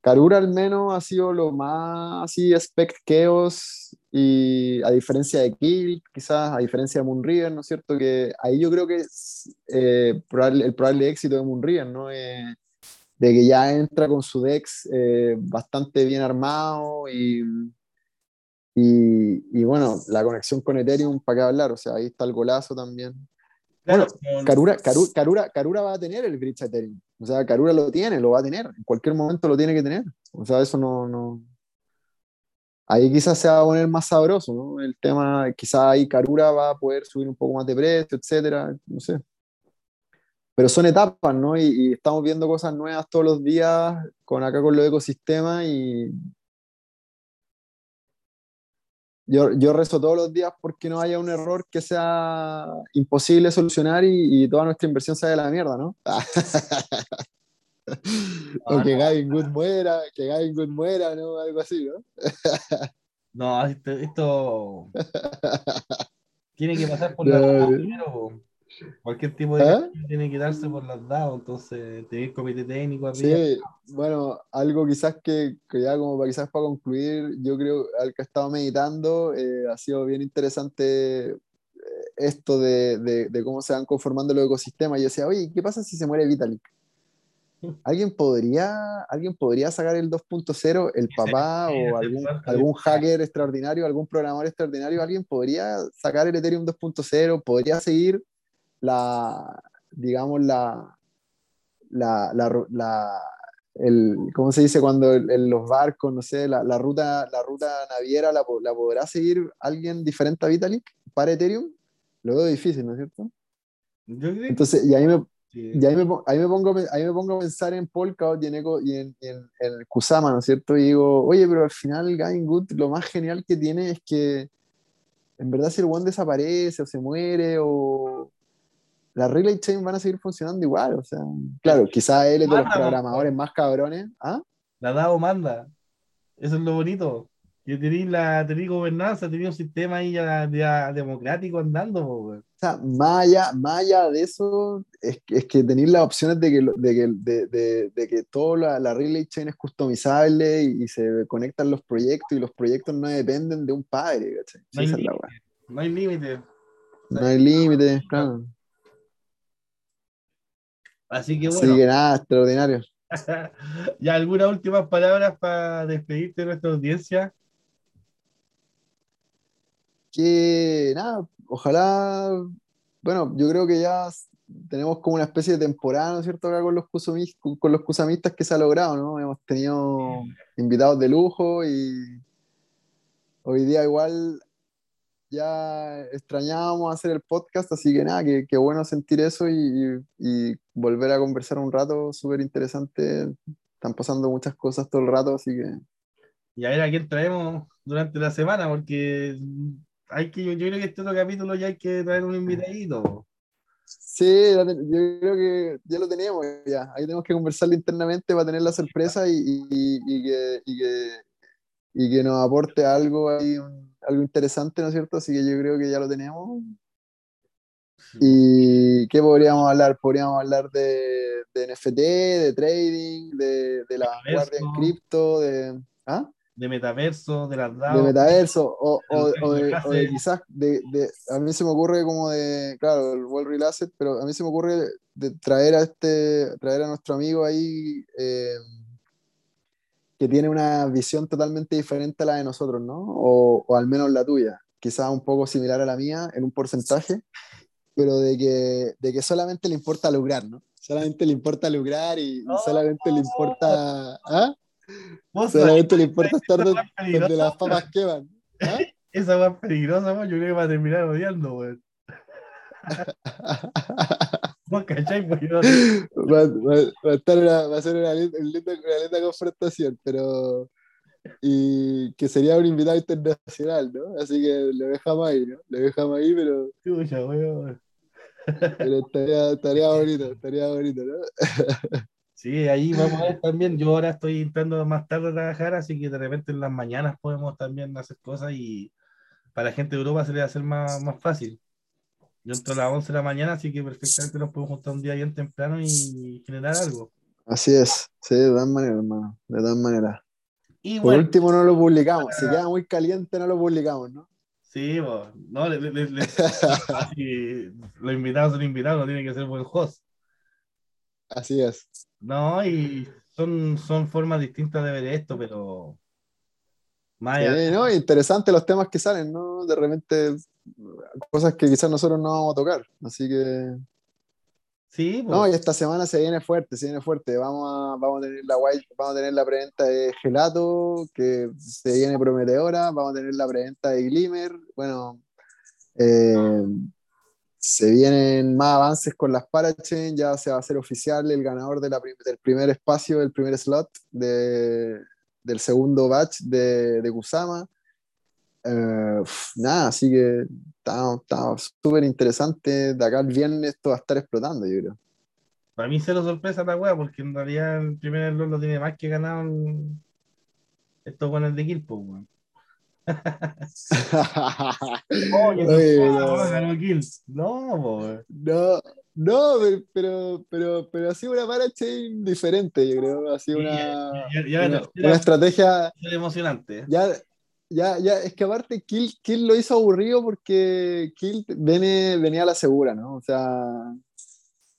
Karura al menos ha sido lo más así spec chaos y a diferencia de Kill, quizás a diferencia de Moonriver, ¿no es cierto? Que ahí yo creo que es, eh, probable, el probable éxito de Moonriver, ¿no? Eh, de que ya entra con su Dex eh, bastante bien armado y, y, y, bueno, la conexión con Ethereum, ¿para qué hablar? O sea, ahí está el golazo también. Claro, bueno, Karura, Karura, Karura, Karura, va a tener el bridge Ethereum. O sea, Karura lo tiene, lo va a tener. En cualquier momento lo tiene que tener. O sea, eso no. no... Ahí quizás se va a poner más sabroso, ¿no? El tema, quizás ahí Karura va a poder subir un poco más de precio, etcétera. No sé pero son etapas, ¿no? Y, y, estamos viendo cosas nuevas todos los días con acá con los ecosistemas y yo, yo rezo todos los días porque no haya un error que sea imposible solucionar y, y toda nuestra inversión se vaya a la mierda, ¿no? o que Gavin Good muera, que Gavin Good muera, ¿no? Algo así, ¿no? no, esto, esto... tiene que pasar por la primero, Cualquier tipo de ¿Eh? tiene que darse por los dados, entonces tener comité técnico arriba. Sí, bueno, algo quizás que, que, ya como para quizás para concluir, yo creo al que he estado meditando, eh, ha sido bien interesante eh, esto de, de, de, cómo se van conformando los ecosistemas. Yo decía, oye, ¿qué pasa si se muere Vitalik? ¿Alguien podría, ¿Alguien podría sacar el 2.0, el papá o algún, algún hacker extraordinario, algún programador extraordinario? ¿Alguien podría sacar el Ethereum 2.0? ¿Podría seguir la, digamos, la, la, la, la el, ¿cómo se dice? Cuando los barcos, no sé, la, la, ruta, la ruta naviera la, la, podrá seguir alguien diferente a Vitalik para Ethereum, lo veo difícil, ¿no es cierto? Entonces, y ahí me, y ahí me, ahí me, pongo, ahí me pongo a pensar en Polkadot y en, Eco, y en, en, en, Kusama, ¿no es cierto? Y digo, oye, pero al final Gavin Good lo más genial que tiene es que en verdad si el one desaparece o se muere o las relay chain van a seguir funcionando igual, o sea, claro, quizá él es de los programadores más cabrones, ¿ah? La DAO manda, eso es lo bonito, que tenéis la tenéis gobernanza, tenéis un sistema ahí ya, democrático andando, O sea, más allá, de eso, es, es que tenéis las opciones de que, de que, de, de, que toda la, relay chain es customizable y, se conectan los proyectos y los proyectos no dependen de un padre, ¿cachai? No hay límite. No hay límite. No hay límite, claro. Así que bueno. Así que nada, extraordinario. ¿Y algunas últimas palabras para despedirte de nuestra audiencia? Que nada, ojalá, bueno, yo creo que ya tenemos como una especie de temporada, ¿no es cierto?, acá con los, kusamistas, con los kusamistas que se ha logrado, ¿no? Hemos tenido invitados de lujo y hoy día igual ya extrañábamos hacer el podcast, así que nada, qué bueno sentir eso y, volver a conversar un rato, súper interesante. Están pasando muchas cosas todo el rato, así que... Y a ver a quién traemos durante la semana, porque hay que, yo, creo que este otro capítulo ya hay que traer un invitadito. Sí, yo creo que ya lo tenemos, ya. Ahí tenemos que conversarlo internamente para tener la sorpresa y, que, y que, nos aporte algo ahí, algo interesante, ¿no es cierto? Así que yo creo que ya lo tenemos. ¿Y qué podríamos hablar? Podríamos hablar de, de NFT, de trading, de, de la vanguardia en cripto, de... ¿ah? De metaverso, de las DAO. De metaverso, o, o, de, quizás, de, a mí se me ocurre como de, claro, el World Real Asset, pero a mí se me ocurre de traer a este, traer a nuestro amigo ahí, eh, que tiene una visión totalmente diferente a la de nosotros, ¿no? O, o al menos la tuya, quizás un poco similar a la mía en un porcentaje, pero de que, de que solamente le importa lograr, ¿no? Solamente le importa lograr y, solamente le importa... ¿ah? Solamente le importa estar donde, las papas queman. ¿ah? Esa va peligrosa, yo creo que va a terminar odiando, weón. ¿Vos cachai? Pues va, va, a estar una, va a ser una linda, una linda confrontación, pero y que sería un invitado internacional, ¿no? Así que le dejamos ahí, ¿no? Le dejamos ahí, pero. Weón. Pero estaría, estaría bonito, estaría bonito, ¿no? Sí, ahí vamos a ver también. Yo ahora estoy entrando más tarde a trabajar, así que de repente en las mañanas podemos también hacer cosas y para la gente de Europa se le va a hacer más, más fácil. Yo entro a las 11 de la mañana, así que perfectamente nos podemos juntar un día bien temprano y generar algo. Así es, sí, de todas maneras, hermano, de todas maneras. Y Por último, no lo publicamos. Si queda muy caliente, no lo publicamos, ¿no? Sí, pues, no, le, le, le, los invitados son invitados, no tiene que ser buen host. Así es. No, y son, son formas distintas de ver esto, pero. Sí, no, interesante los temas que salen, ¿no? De repente, cosas que quizás nosotros no vamos a tocar. Así que. Sí, pues. No, y esta semana se viene fuerte, se viene fuerte. Vamos a, vamos a tener la white, vamos a tener la preventa de Gelato, que se viene prometedora, vamos a tener la preventa de Glimmer. Bueno, eh, se vienen más avances con las parachain, ya se va a hacer oficial el ganador de la del primer espacio, el primer slot de, del segundo batch de, de Kusama. Eh, nada, así que está súper interesante. De acá al viernes esto va a estar explotando, yo creo. Para mí cero sorpresa la wea, porque en realidad el primer slot lo tiene más que ganado estos buenos de Kilpo, weón. no, no, no, pero, pero, pero ha sido una parachain diferente, yo creo. Ha sido una, una, estrategia emocionante. Ya, ya, ya, es que aparte Kill, Kill lo hizo aburrido porque Kill viene, venía a la segura, ¿no? O sea,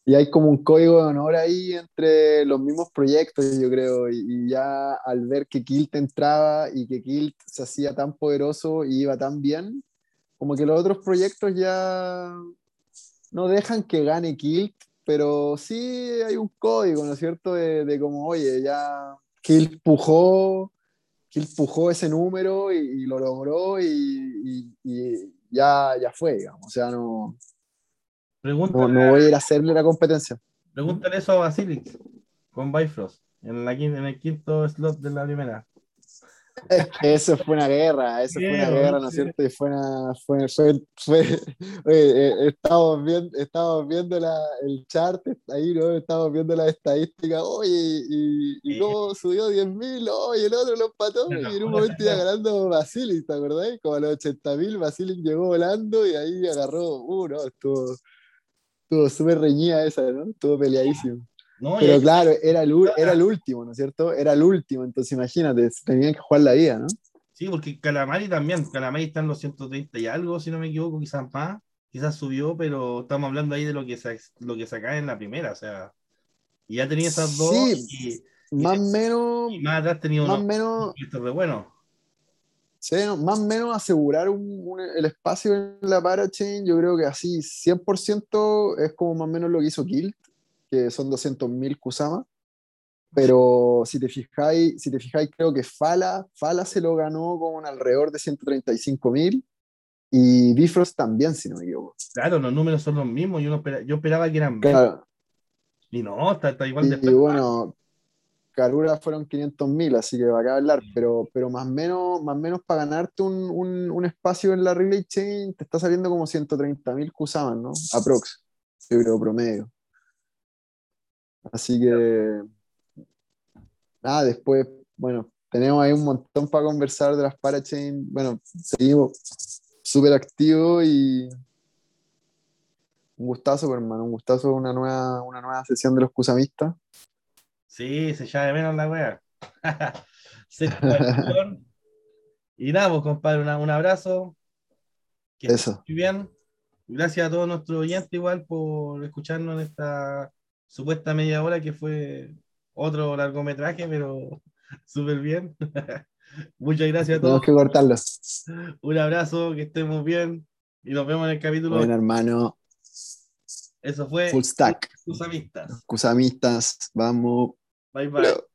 y hay como un código de honor ahí entre los mismos proyectos, yo creo, y, ya al ver que Kilt entraba y que Kilt se hacía tan poderoso y iba tan bien, como que los otros proyectos ya no dejan que gane Kilt, pero sí hay un código, ¿no es cierto? De, como, oye, ya Kilt pujó, Kilt pujó ese número y, lo logró y, y, ya, ya fue, digamos, o sea, no no, voy a ir a hacerle la competencia. Pregúntale eso a Basilix con Bifrost en, la, en el quinto slot de la primera. Eso fue una guerra, eso fue una guerra, ¿no es cierto? Y fue una. Fue, fue, fue oye, eh, estamos, viendo, estamos viendo la, el chart ahí, ¿no? Estamos viendo la estadística, oye, y, y cómo subió 10.000, oye, el otro lo empató, y en un momento iba ganando Basilic, ¿te acordás? Como a los 80.000, Basilic llegó volando y ahí agarró, uh, no, estuvo, estuvo súper reñida esa, ¿no? Estuvo peleadísimo. Pero claro, era el, era el último, ¿no es cierto? Era el último, entonces imagínate, tenían que jugar la vida, ¿no? Sí, porque Calamari también, Calamari está en los 130 y algo, si no me equivoco, quizás más, quizás subió, pero estamos hablando ahí de lo que se, lo que saca en la primera, o sea, y ya tenía esas dos. Sí, más o menos. Y más atrás tenía más menos. de bueno. Sí, más o menos asegurar un, el espacio en la parachain, yo creo que así 100% es como más o menos lo que hizo Kilt que son 200.000 Kusama. Pero si te fijáis, si te fijáis, creo que Fala, Fala se lo ganó con alrededor de 135.000 y Bifrost también, si no me equivoco. Claro, los números son los mismos. Yo, yo esperaba que eran claro. Y no, está, igual de. Y, bueno, Karura fueron 500.000, así que va a hablar, pero, pero más o menos, más menos para ganarte un, un, un, espacio en la relay chain te está saliendo como 130.000 Kusama, ¿no? Aprox, creo, promedio. Así que, nada, después, bueno, tenemos ahí un montón para conversar de las parachain. Bueno, seguimos súper activos y un gustazo, pues, hermano, un gustazo, una nueva, una nueva sesión de los Cusamistas. Sí, se llama de menos la wea. y nada, pues, compadre, un abrazo. Que Eso. Muy bien. Gracias a todos nuestros oyentes igual por escucharnos en esta supuesta media hora que fue otro largometraje, pero súper bien. Muchas gracias a todos. Tenemos que cortarlos. Un abrazo, que estemos bien y nos vemos en el capítulo. Buen hermano. Eso fue. Full stack. Cusamistas. Cusamistas. Vamos. 拜拜。